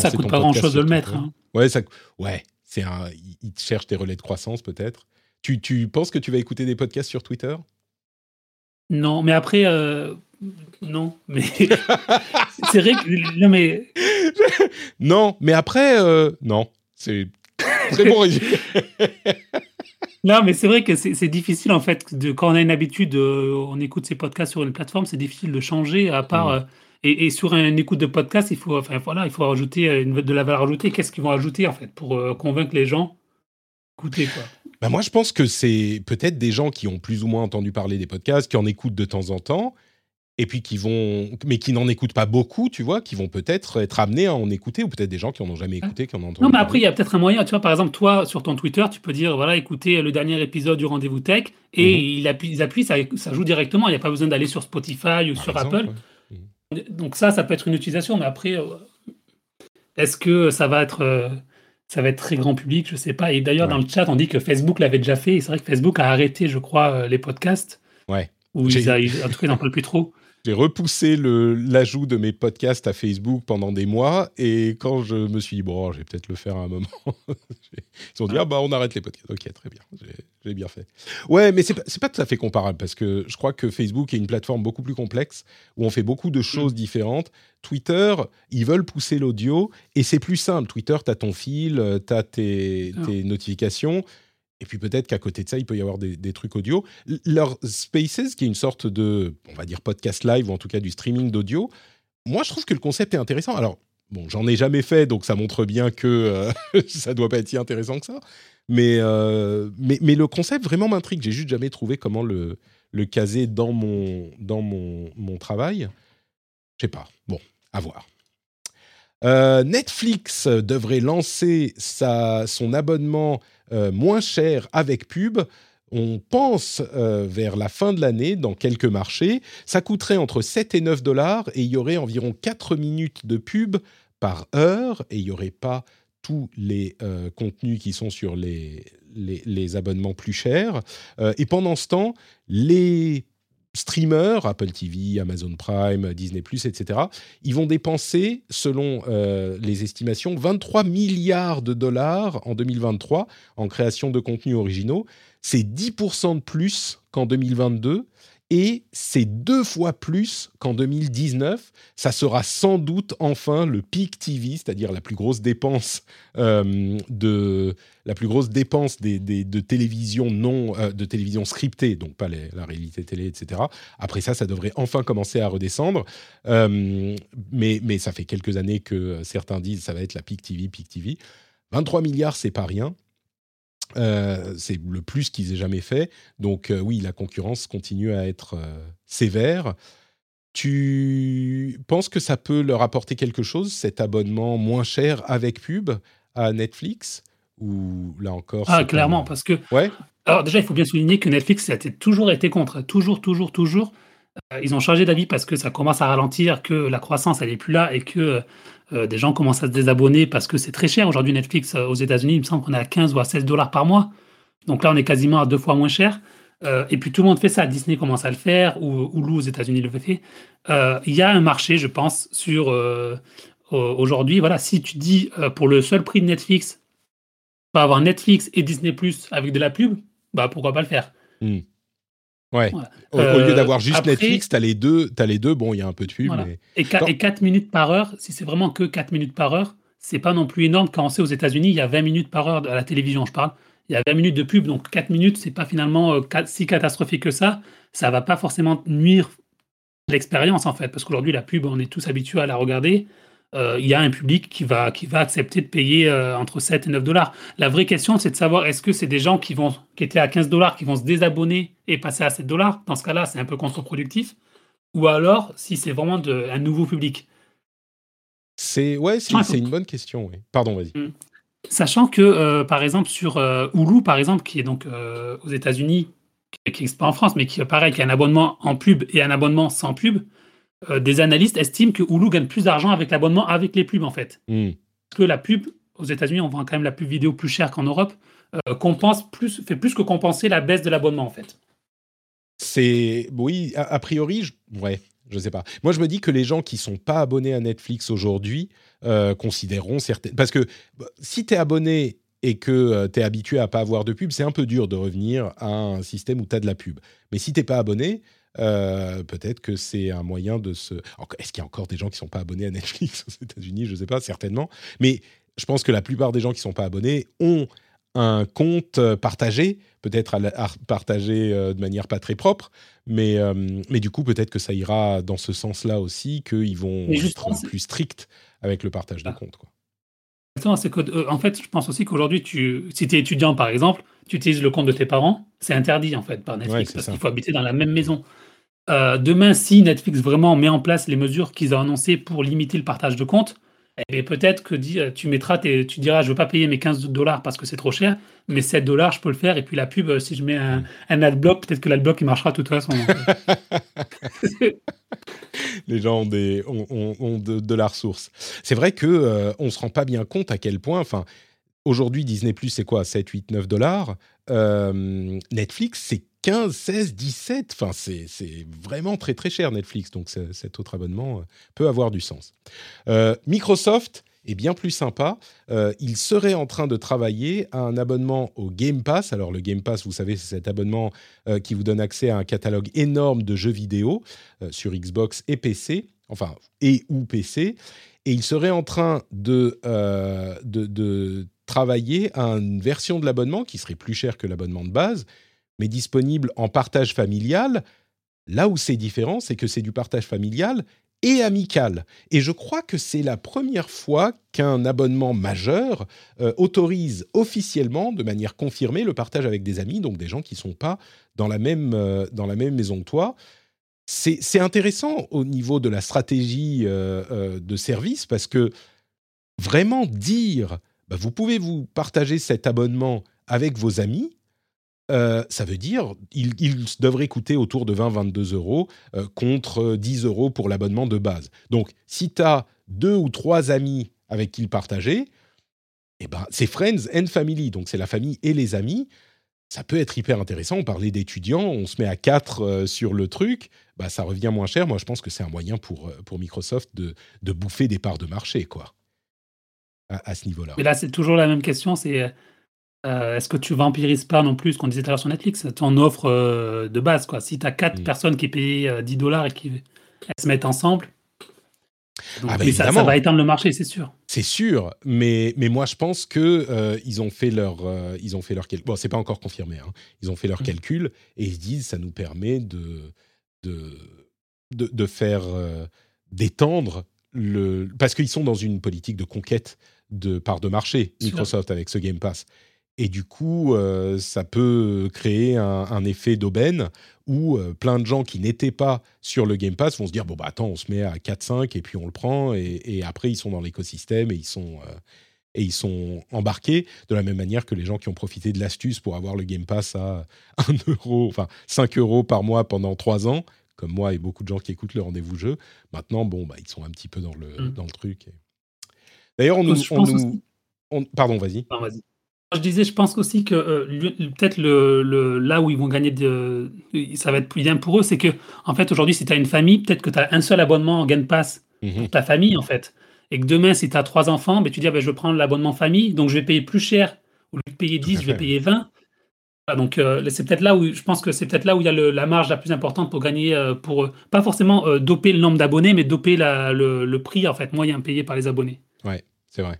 Ça coûte pas grand-chose de le mettre. Hein. Ouais, ça, ouais, c'est un. Il cherche des relais de croissance peut-être. Tu, tu penses que tu vas écouter des podcasts sur Twitter? Non, mais après, euh, non, mais c'est vrai que non mais non, mais après euh, non, c'est très bon résumé. non, mais c'est vrai que c'est difficile en fait de quand on a une habitude, euh, on écoute ces podcasts sur une plateforme, c'est difficile de changer à part. Euh, et, sur une écoute de podcast, il faut, enfin voilà, il faut rajouter une, de la valeur ajoutée. Qu'est-ce qu'ils vont ajouter en fait pour convaincre les gens d'écouter quoi? Bah moi, je pense que c'est peut-être des gens qui ont plus ou moins entendu parler des podcasts, qui en écoutent de temps en temps, et puis qui vont, mais qui n'en écoutent pas beaucoup, tu vois, qui vont peut-être être amenés à en écouter, ou peut-être des gens qui en ont jamais écouté, qui en ont entendu. Non, mais après, il y a peut-être un moyen, tu vois, par exemple, toi, sur ton Twitter, tu peux dire, voilà, écoutez le dernier épisode du Rendez-vous Tech, et mhm. il appuie, ils appuient, ça, ça, joue directement, il n'y a pas besoin d'aller sur Spotify ou sur Apple. Mhm. Donc ça, ça peut être une utilisation, mais après, euh, est-ce que ça va être... Euh, ça va être très grand public, je sais pas. Et d'ailleurs, dans le chat, on dit que Facebook l'avait déjà fait. Et c'est vrai que Facebook a arrêté, je crois, les podcasts. Ouais. Ou ils, en tout cas, ils n'en parlent plus trop. J'ai repoussé l'ajout de mes podcasts à Facebook pendant des mois et quand je me suis dit, bon, je vais peut-être le faire à un moment, ils ont dit, ah bah on arrête les podcasts. Ok, très bien, j'ai bien fait. Ouais, mais c'est pas, pas tout à fait comparable parce que je crois que Facebook est une plateforme beaucoup plus complexe où on fait beaucoup de choses mm. différentes. Twitter, ils veulent pousser l'audio et c'est plus simple. Twitter, tu as ton fil, tu as tes, ah. tes notifications. Et puis peut-être qu'à côté de ça, il peut y avoir des, trucs audio. Leur Spaces, qui est une sorte de, on va dire, podcast live, ou en tout cas du streaming d'audio, moi je trouve que le concept est intéressant. Alors, bon, j'en ai jamais fait, donc ça montre bien que euh, ça doit pas être si intéressant que ça. Mais, euh, mais, mais, le concept vraiment m'intrigue. J'ai juste jamais trouvé comment le, le caser dans mon, dans mon, mon travail. Je sais pas. Bon, à voir. Euh, Netflix devrait lancer sa, son abonnement euh, moins cher avec pub. On pense euh, vers la fin de l'année dans quelques marchés. Ça coûterait entre 7 et 9 dollars et il y aurait environ 4 minutes de pub par heure et il n'y aurait pas tous les contenus qui sont sur les, les abonnements plus chers. et pendant ce temps, les streamers, Apple TV, Amazon Prime, Disney ⁇ etc., ils vont dépenser, selon euh, les estimations, 23 milliards de dollars en 2023 en création de contenus originaux. C'est 10% de plus qu'en 2022 et c'est deux fois plus qu'en 2019. Ça sera sans doute enfin le peak TV, c'est-à-dire la plus grosse dépense euh, de la plus grosse dépense de télévision non euh, de télévision scriptée, donc pas la réalité télé, etc. Après ça, ça devrait enfin commencer à redescendre, euh, mais mais ça fait quelques années que certains disent ça va être la peak TV, peak TV. 23 milliards, c'est pas rien. Euh, c'est le plus qu'ils aient jamais fait. Donc euh, oui, la concurrence continue à être euh, sévère. Tu penses que ça peut leur apporter quelque chose, cet abonnement moins cher avec pub à Netflix? Ou là encore Ah, clairement, parce que. Ouais. Alors déjà, il faut bien souligner que Netflix a toujours été contre. Toujours, toujours, toujours. Ils ont changé d'avis parce que ça commence à ralentir, que la croissance, elle n'est plus là et que euh, des gens commencent à se désabonner parce que c'est très cher aujourd'hui Netflix euh, aux États-Unis. Il me semble qu'on est à 15 ou à 16 dollars par mois. Donc là, on est quasiment à deux fois moins cher. Euh, et puis tout le monde fait ça. Disney commence à le faire, ou Hulu aux États-Unis le fait. Il y a un marché, je pense, sur aujourd'hui. Voilà, si tu dis pour le seul prix de Netflix, tu vas avoir Netflix et Disney Plus avec de la pub, bah pourquoi pas le faire. Hmm. Ouais. Au, lieu d'avoir euh, juste Netflix, tu as les deux, as les deux. Bon, il y a un peu de pub. Mais... Et, 4, minutes par heure, si c'est vraiment que 4 minutes par heure, c'est pas non plus énorme. Quand on sait aux États-Unis, il y a 20 minutes par heure à la télévision, je parle. Il y a 20 minutes de pub, donc 4 minutes, c'est pas finalement euh, si catastrophique que ça. Ça va pas forcément nuire l'expérience en fait, parce qu'aujourd'hui la pub, on est tous habitués à la regarder. Euh, il y a un public qui va, qui va accepter de payer euh, entre 7 et 9 dollars. La vraie question, c'est de savoir est-ce que c'est des gens qui, vont, qui étaient à 15 dollars qui vont se désabonner et passer à 7 dollars? Dans ce cas-là, c'est un peu contre-productif. Ou alors, si c'est vraiment de, un nouveau public? C'est ouais, c'est une bonne question. Oui. Pardon, vas-y. Hmm. Sachant que, euh, par exemple, sur Hulu, par exemple, qui est donc aux États-Unis, qui n'existe pas en France, mais qui, pareil, qui a un abonnement en pub et un abonnement sans pub, euh, des analystes estiment que Hulu gagne plus d'argent avec l'abonnement avec les pubs en fait. Hmm. Parce que la pub, aux États-Unis, on vend quand même la pub vidéo plus chère qu'en Europe, euh, compense plus, fait plus que compenser la baisse de l'abonnement en fait. C'est oui, a, priori, je, ouais, je sais pas. Moi, je me dis que les gens qui sont pas abonnés à Netflix aujourd'hui euh, considéreront certaines parce que bah, si tu es abonné et que tu es habitué à pas avoir de pub, c'est un peu dur de revenir à un système où tu as de la pub. Mais si t'es pas abonné, euh, peut-être que c'est un moyen de se. Est-ce qu'il y a encore des gens qui ne sont pas abonnés à Netflix aux États-Unis? Je ne sais pas, certainement. Mais je pense que la plupart des gens qui ne sont pas abonnés ont un compte euh, partagé, peut-être à, partager euh, de manière pas très propre, mais, mais du coup, peut-être que ça ira dans ce sens-là aussi, qu'ils vont être plus stricts avec le partage de ah. comptes. Quoi. C'est que, en fait, je pense aussi qu'aujourd'hui, tu, si tu es étudiant, par exemple, tu utilises le compte de tes parents, c'est interdit, en fait, par Netflix, parce qu'il faut habiter dans la même maison. Euh, demain, si Netflix vraiment met en place les mesures qu'ils ont annoncées pour limiter le partage de comptes, eh peut-être que euh, tu mettras, tu diras, je ne veux pas payer mes 15 dollars parce que c'est trop cher, mais 7 dollars, je peux le faire. Et puis la pub, euh, si je mets un, un adblock, peut-être que l'adblock, il marchera de toute façon. les gens ont, des, ont, de, la ressource. C'est vrai qu'on on ne se rend pas bien compte à quel point, enfin, aujourd'hui, Disney Plus, c'est quoi? 7, 8, 9 dollars. Euh, Netflix, c'est 15, 16, 17. Enfin, c'est vraiment très très cher Netflix. Donc cet autre abonnement peut avoir du sens. Microsoft est bien plus sympa. il serait en train de travailler à un abonnement au Game Pass. Alors le Game Pass, vous savez, c'est cet abonnement qui vous donne accès à un catalogue énorme de jeux vidéo sur Xbox et PC, enfin et ou PC. Et il serait en train de, de, de travailler à une version de l'abonnement qui serait plus chère que l'abonnement de base, mais disponible en partage familial. Là où c'est différent, c'est que c'est du partage familial et amical. Et je crois que c'est la première fois qu'un abonnement majeur euh, autorise officiellement, de manière confirmée, le partage avec des amis, donc des gens qui ne sont pas dans la même, euh, dans la même maison que toi. C'est intéressant au niveau de la stratégie euh, de service parce que vraiment dire bah, vous pouvez vous partager cet abonnement avec vos amis. Euh, ça veut dire il, devrait coûter autour de 20-22 euros euh, contre 10 euros pour l'abonnement de base. Donc, si tu as deux ou trois amis avec qui le partager, eh ben, c'est Friends and Family, donc c'est la famille et les amis. Ça peut être hyper intéressant. On parlait d'étudiants, on se met à quatre euh, sur le truc, bah, ça revient moins cher. Moi, je pense que c'est un moyen pour, pour Microsoft de, de bouffer des parts de marché, quoi à, ce niveau-là. Mais là, c'est toujours la même question, c'est euh, est-ce que tu vampirises pas non plus ce qu'on disait tout à l'heure sur Netflix, ton offre euh, de base quoi? Si tu as quatre mm. personnes qui payent 10 euh, dollars et qui se mettent ensemble, ah bah ça, va éteindre le marché, c'est sûr. C'est sûr, mais, mais moi je pense que ils ont fait leur ils ont fait leur calcul. Bon, c'est pas encore confirmé. Hein. Ils ont fait leur mm. calcul et ils se disent ça nous permet de de de, de faire d'étendre le parce qu'ils sont dans une politique de conquête de part de marché, Microsoft, avec ce Game Pass. Et du coup, euh, ça peut créer un, effet d'aubaine où euh, plein de gens qui n'étaient pas sur le Game Pass vont se dire bon bah attends, on se met à 4-5 et puis on le prend et, après ils sont dans l'écosystème et ils sont euh, et ils sont embarqués de la même manière que les gens qui ont profité de l'astuce pour avoir le Game Pass à 1 euro, enfin 5 euros par mois pendant 3 ans, comme moi et beaucoup de gens qui écoutent le rendez-vous jeu. Maintenant, bon, bah, ils sont un petit peu dans le, mmh. dans le truc. D'ailleurs, on nous. Pardon, vas-y. Je disais, je pense aussi que euh, peut-être le, là où ils vont gagner, de, ça va être bien pour eux, c'est que, en fait, aujourd'hui, si tu as une famille, peut-être que tu as un seul abonnement en Game Pass pour ta famille, en fait. Et que demain, si tu as trois enfants, ben, tu dis, ah, ben, je vais prendre l'abonnement famille, donc je vais payer plus cher. Au lieu de payer 10, je vais payer 20. donc, euh, c'est peut-être là où je pense que c'est peut-être là où il y a la marge la plus importante pour gagner, euh, pour pas forcément doper le nombre d'abonnés, mais doper le, le, prix, en fait, moyen payé par les abonnés. Ouais, c'est vrai.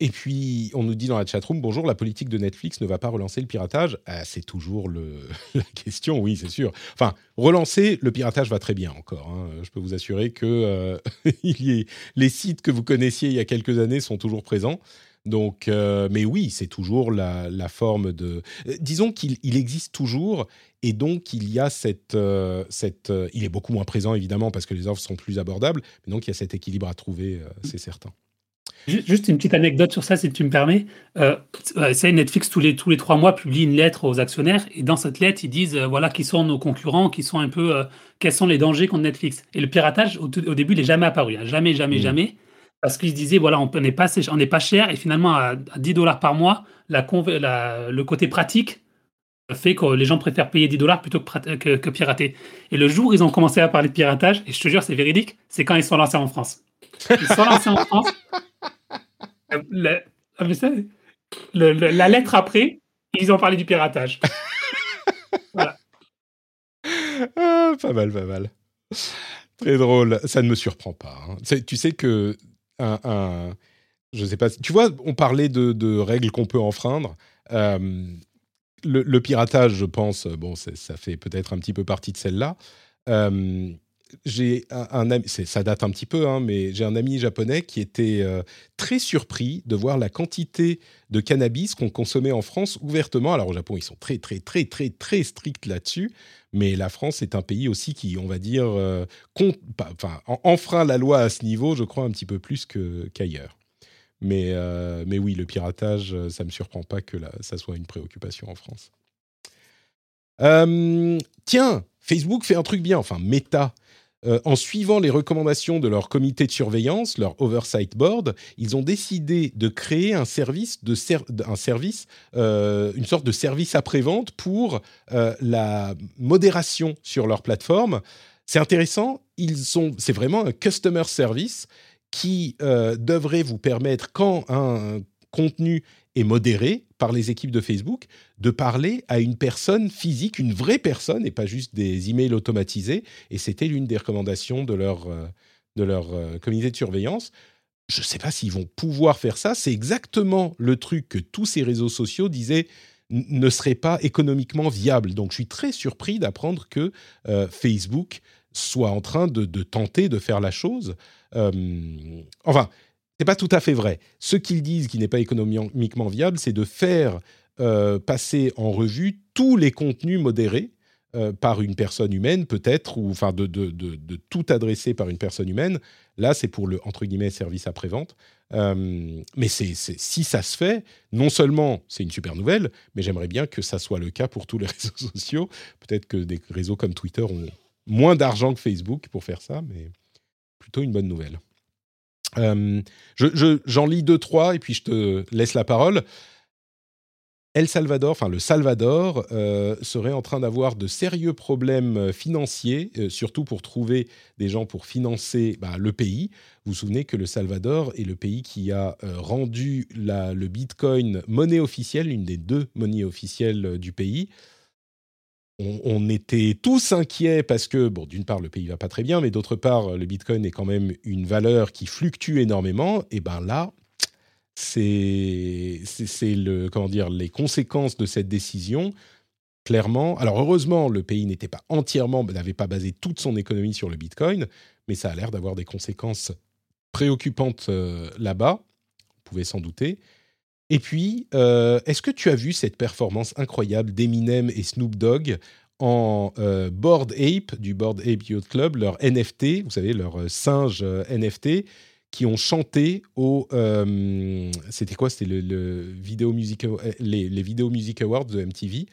Et puis, on nous dit dans la chatroom, bonjour, la politique de Netflix ne va pas relancer le piratage. Ah, c'est toujours la question, oui, c'est sûr. Enfin, relancer, le piratage va très bien encore. Hein. Je peux vous assurer que euh, les sites que vous connaissiez il y a quelques années sont toujours présents. Donc, euh, mais oui, c'est toujours la, forme de. Euh, disons qu'il existe toujours, et donc il y a cette, cette. il est beaucoup moins présent évidemment parce que les offres sont plus abordables, mais donc il y a cet équilibre à trouver, c'est certain. Juste une petite anecdote sur ça, si tu me permets. Euh, c'est Netflix tous les tous les trois mois publie une lettre aux actionnaires et dans cette lettre ils disent voilà qui sont nos concurrents, qui sont un peu quels sont les dangers contre Netflix. Et le piratage au, début il n'est jamais apparu, hein. jamais jamais mmh. jamais parce qu'ils se disaient, voilà, on n'est pas, on pas cher, et finalement, à, 10 dollars par mois, la, le côté pratique fait que les gens préfèrent payer 10 dollars plutôt que, que, pirater. Et le jour où ils ont commencé à parler de piratage, et je te jure, c'est véridique, c'est quand ils sont lancés en France. Ils sont lancés en France. Ah, la lettre après, ils ont parlé du piratage. voilà. Ah, pas mal, pas mal. Très drôle. Ça ne me surprend pas. Hein. Tu sais que un, je sais pas. Tu vois, on parlait de, règles qu'on peut enfreindre. Euh, le, piratage, je pense, bon, ça fait peut-être un petit peu partie de celle-là. Euh, j'ai un, ami, ça date un petit peu, hein, mais j'ai un ami japonais qui était euh, très surpris de voir la quantité de cannabis qu'on consommait en France ouvertement. Alors au Japon, ils sont très très très très très stricts là-dessus, mais la France est un pays aussi qui, on va dire, euh, enfreint la loi à ce niveau, je crois, un petit peu plus qu'ailleurs. mais, euh, mais oui, le piratage, ça ne me surprend pas que ça soit une préoccupation en France. tiens, Facebook fait un truc bien, enfin Meta euh, en suivant les recommandations de leur comité de surveillance, leur oversight board, ils ont décidé de créer un service, service euh, une sorte de service après-vente pour euh, la modération sur leur plateforme. C'est intéressant, c'est vraiment un customer service qui devrait vous permettre, quand un contenu est modéré par les équipes de Facebook, de parler à une personne physique, une vraie personne, et pas juste des emails automatisés. Et c'était l'une des recommandations de leur, euh, de leur euh, comité de surveillance. Je ne sais pas s'ils vont pouvoir faire ça. C'est exactement le truc que tous ces réseaux sociaux disaient ne serait pas économiquement viable. Donc je suis très surpris d'apprendre que euh, Facebook soit en train de, de, tenter de faire la chose. enfin, n'est pas tout à fait vrai. Ce qu'ils disent qui n'est pas économiquement viable, c'est de faire euh, passer en revue tous les contenus modérés euh, par une personne humaine, peut-être, ou enfin de, tout adresser par une personne humaine. Là, c'est pour le entre guillemets service après-vente. Euh, mais c'est, si ça se fait, non seulement c'est une super nouvelle, mais j'aimerais bien que ça soit le cas pour tous les réseaux sociaux. Peut-être que des réseaux comme Twitter ont moins d'argent que Facebook pour faire ça, mais plutôt une bonne nouvelle. Euh, j'en lis deux, trois, et puis je te laisse la parole. El Salvador, enfin le Salvador, euh, serait en train d'avoir de sérieux problèmes financiers, euh, surtout pour trouver des gens pour financer bah, le pays. Vous vous souvenez que le Salvador est le pays qui a rendu le Bitcoin monnaie officielle, une des deux monnaies officielles du pays on, était tous inquiets parce que, bon, d'une part, le pays va pas très bien, mais d'autre part, le Bitcoin est quand même une valeur qui fluctue énormément. Et ben là, c'est le comment dire les conséquences de cette décision. Clairement, alors heureusement, le pays n'était pas entièrement, n'avait pas basé toute son économie sur le Bitcoin, mais ça a l'air d'avoir des conséquences préoccupantes euh, là-bas. Vous pouvez s'en douter. Et puis, euh, est-ce que tu as vu cette performance incroyable d'Eminem et Snoop Dogg en euh, Board Ape, du Board Ape Yacht Club, leur NFT, vous savez, leur euh, singe NFT, qui ont chanté au... C'était quoi C'était le, vidéo music, les, les Video Music Awards de MTV.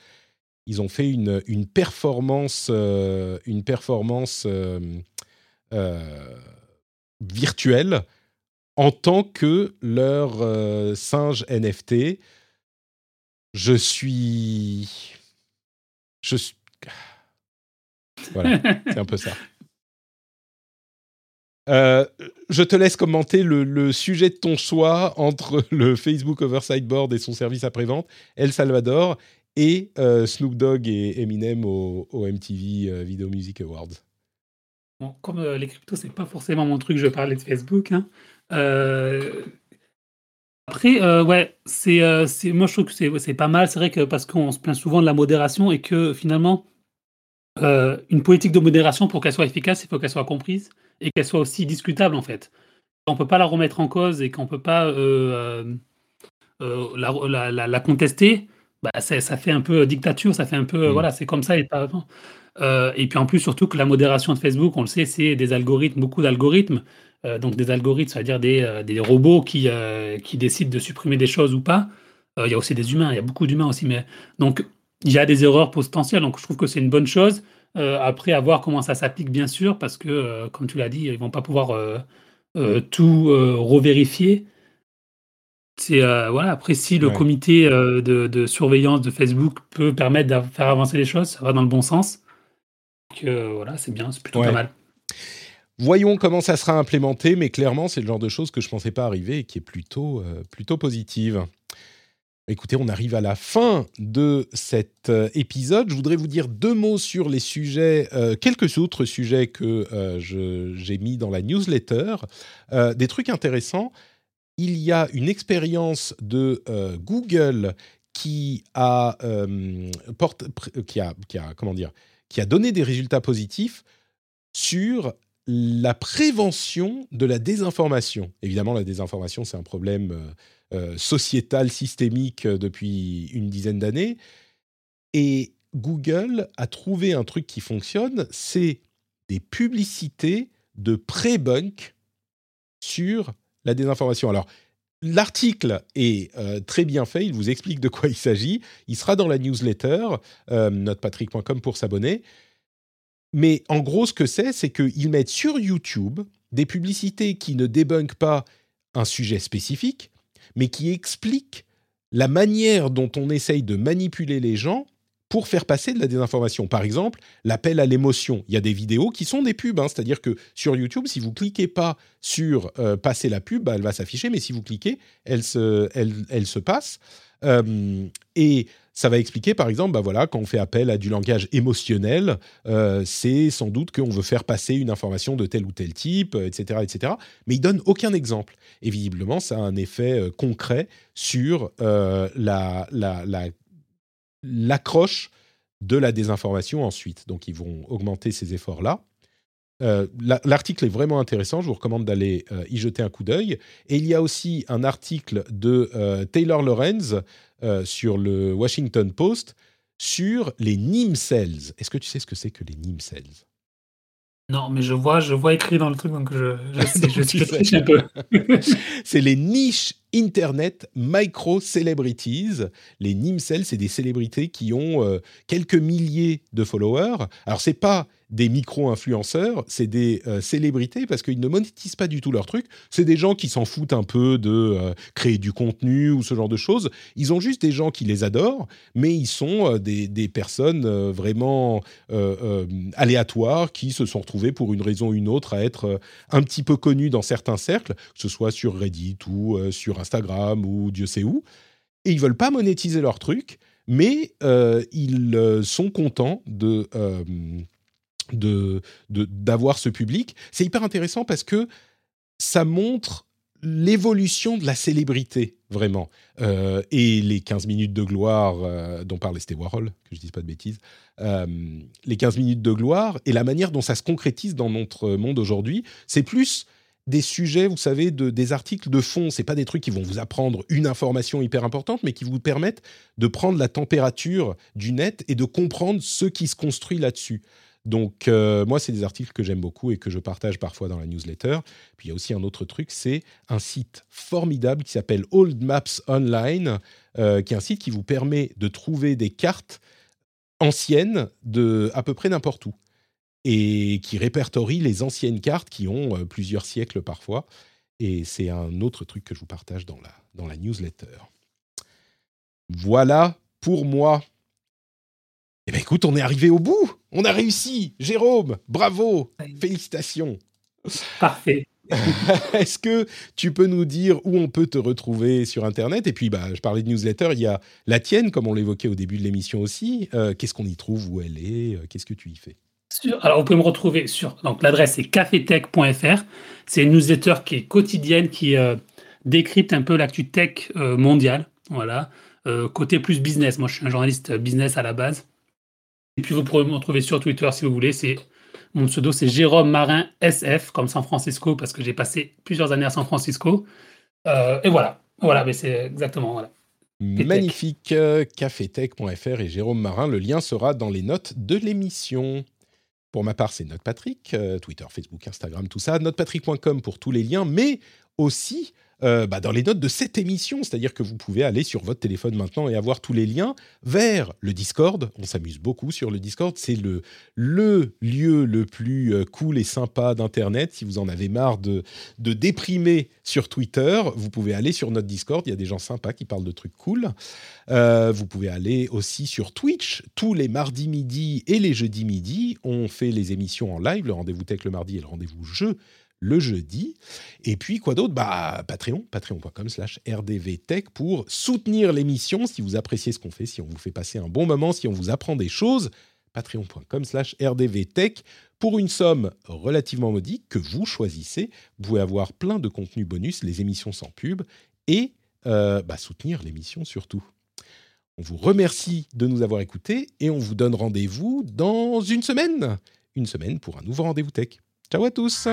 Ils ont fait une, une performance, une performance virtuelle en tant que leur euh, singe NFT. Je suis. Je suis. Voilà, c'est un peu ça. Euh, je te laisse commenter le, sujet de ton choix entre le Facebook Oversight Board et son service après-vente, El Salvador, et euh, Snoop Dogg et Eminem au, MTV Video Music Awards. Comme les cryptos, c'est pas forcément mon truc, je parlais de Facebook. Hein. Euh, après, euh, ouais, c'est, euh, c'est, moi je trouve que c'est, c'est pas mal. C'est vrai que parce qu'on se plaint souvent de la modération et que finalement, une politique de modération, pour qu'elle soit efficace, il faut qu'elle soit comprise et qu'elle soit aussi discutable en fait. On peut pas la remettre en cause et qu'on peut pas la, la, la, contester. Bah, ça fait un peu dictature, ça fait un peu, mmh. voilà, c'est comme ça et pas avant. et puis en plus, surtout que la modération de Facebook, on le sait, c'est des algorithmes, beaucoup d'algorithmes. Euh, donc des algorithmes, c'est-à-dire des, euh, des, robots qui, euh, qui décident de supprimer des choses ou pas. Il y a aussi des humains, il y a beaucoup d'humains aussi, mais donc il y a des erreurs potentielles, donc je trouve que c'est une bonne chose. après, à voir comment ça s'applique, bien sûr, parce que, comme tu l'as dit, ils vont pas pouvoir tout revérifier. C'est voilà. Après, si le comité de, de, surveillance de Facebook peut permettre de faire avancer les choses, ça va dans le bon sens. Que voilà, c'est bien, c'est plutôt pas mal. Voyons comment ça sera implémenté, mais clairement, c'est le genre de choses que je ne pensais pas arriver et qui est plutôt, euh, plutôt positive. Écoutez, on arrive à la fin de cet euh, épisode. Je voudrais vous dire deux mots sur les sujets, euh, quelques autres sujets que j'ai mis dans la newsletter. des trucs intéressants. Il y a une expérience de Google qui a, qui a, comment dire, qui a donné des résultats positifs sur la prévention de la désinformation. Évidemment, la désinformation, c'est un problème euh, euh, sociétal, systémique euh, depuis une dizaine d'années. Et Google a trouvé un truc qui fonctionne, c'est des publicités de pré-bunk sur la désinformation. Alors, L'article est très bien fait, il vous explique de quoi il s'agit. Il sera dans la newsletter, notepatrick.com pour s'abonner. Mais en gros, ce que c'est, c'est qu'ils mettent sur YouTube des publicités qui ne débunkent pas un sujet spécifique, mais qui expliquent la manière dont on essaye de manipuler les gens pour faire passer de la désinformation. Par exemple, l'appel à l'émotion. Il y a des vidéos qui sont des pubs, hein. c'est-à-dire que sur YouTube, si vous cliquez pas sur euh, passer la pub, bah, elle va s'afficher, mais si vous cliquez, elle se, passe. Euh, et ça va expliquer, par exemple, bah voilà, quand on fait appel à du langage émotionnel, euh, c'est sans doute qu'on veut faire passer une information de tel ou tel type, etc., etc. Mais il donne aucun exemple. Et visiblement, ça a un effet concret sur la, la, la l'accroche de la désinformation ensuite. Donc ils vont augmenter ces efforts-là. Euh, l'article est vraiment intéressant, je vous recommande d'aller euh, y jeter un coup d'œil. Et il y a aussi un article de euh, Taylor Lorenz sur le Washington Post sur les NIM cells. Est-ce que tu sais ce que c'est que les NIM cells? Non, mais je vois, je vois écrit dans le truc, donc je, je sais, je un peu. c'est les niches Internet Micro Celebrities. Les NIMCEL, c'est des célébrités qui ont euh, quelques milliers de followers. Alors, c'est pas des micro-influenceurs, c'est des euh, célébrités parce qu'ils ne monétisent pas du tout leur truc. C'est des gens qui s'en foutent un peu de euh, créer du contenu ou ce genre de choses. Ils ont juste des gens qui les adorent, mais ils sont des, des, personnes vraiment aléatoires qui se sont retrouvées pour une raison ou une autre à être un petit peu connues dans certains cercles, que ce soit sur Reddit ou sur Instagram ou Dieu sait où, et ils veulent pas monétiser leur truc, mais euh, ils euh, sont contents de euh, d'avoir ce public. C'est hyper intéressant parce que ça montre l'évolution de la célébrité, vraiment. et les 15 minutes de gloire dont parlait Steve Warhol, que je dise pas de bêtises, les 15 minutes de gloire et la manière dont ça se concrétise dans notre monde aujourd'hui, c'est plus des sujets, vous savez, de, des articles de fond. C'est pas des trucs qui vont vous apprendre une information hyper importante, mais qui vous permettent de prendre la température du net et de comprendre ce qui se construit là-dessus. Donc euh, moi, c'est des articles que j'aime beaucoup et que je partage parfois dans la newsletter. Puis il y a aussi un autre truc, c'est un site formidable qui s'appelle Old Maps Online, euh, qui est un site qui vous permet de trouver des cartes anciennes de à peu près n'importe où et qui répertorie les anciennes cartes qui ont euh, plusieurs siècles parfois. Et c'est un autre truc que je vous partage dans la, dans la newsletter. Voilà pour moi. Eh bien écoute, on est arrivé au bout. On a réussi. Jérôme, bravo. Félicitations. Parfait. Est-ce que tu peux nous dire où on peut te retrouver sur Internet? Et puis, bah, je parlais de newsletter, il y a la tienne, comme on l'évoquait au début de l'émission aussi. Euh, qu'est-ce qu'on y trouve? Où elle est? Euh, Qu'est-ce que tu y fais? Alors, vous pouvez me retrouver sur. Donc, l'adresse est cafetech.fr. C'est une newsletter qui est quotidienne, qui euh, décrypte un peu l'actu tech euh, mondiale. Voilà. Euh, côté plus business. Moi, je suis un journaliste business à la base. Et puis, vous pourrez me retrouver sur Twitter si vous voulez. C'est mon pseudo, c'est Jérôme Marin SF, comme San Francisco, parce que j'ai passé plusieurs années à San Francisco. et voilà. Voilà, mais c'est exactement. Voilà. Magnifique. cafetech.fr et Jérôme Marin. Le lien sera dans les notes de l'émission. Pour ma part, c'est NotePatrick, euh, Twitter, Facebook, Instagram, tout ça. NotePatrick.com pour tous les liens, mais aussi euh, bah, dans les notes de cette émission. C'est-à-dire que vous pouvez aller sur votre téléphone maintenant et avoir tous les liens vers le Discord. On s'amuse beaucoup sur le Discord. C'est le, lieu le plus euh, cool et sympa d'Internet. Si vous en avez marre de, de déprimer sur Twitter, vous pouvez aller sur notre Discord. Il y a des gens sympas qui parlent de trucs cool. Euh, vous pouvez aller aussi sur Twitch. Tous les mardis midi et les jeudis midi, on fait les émissions en live. Le rendez-vous tech le mardi et le rendez-vous jeu le jeudi. Et puis, quoi d'autre? Bah, Patreon, patreon.com slash rdvtech pour soutenir l'émission si vous appréciez ce qu'on fait, si on vous fait passer un bon moment, si on vous apprend des choses. Patreon.com slash rdvtech pour une somme relativement modique que vous choisissez. Vous pouvez avoir plein de contenus bonus, les émissions sans pub et euh, bah, soutenir l'émission surtout. On vous remercie de nous avoir écoutés et on vous donne rendez-vous dans une semaine. Une semaine pour un nouveau rendez-vous tech. Ciao à tous.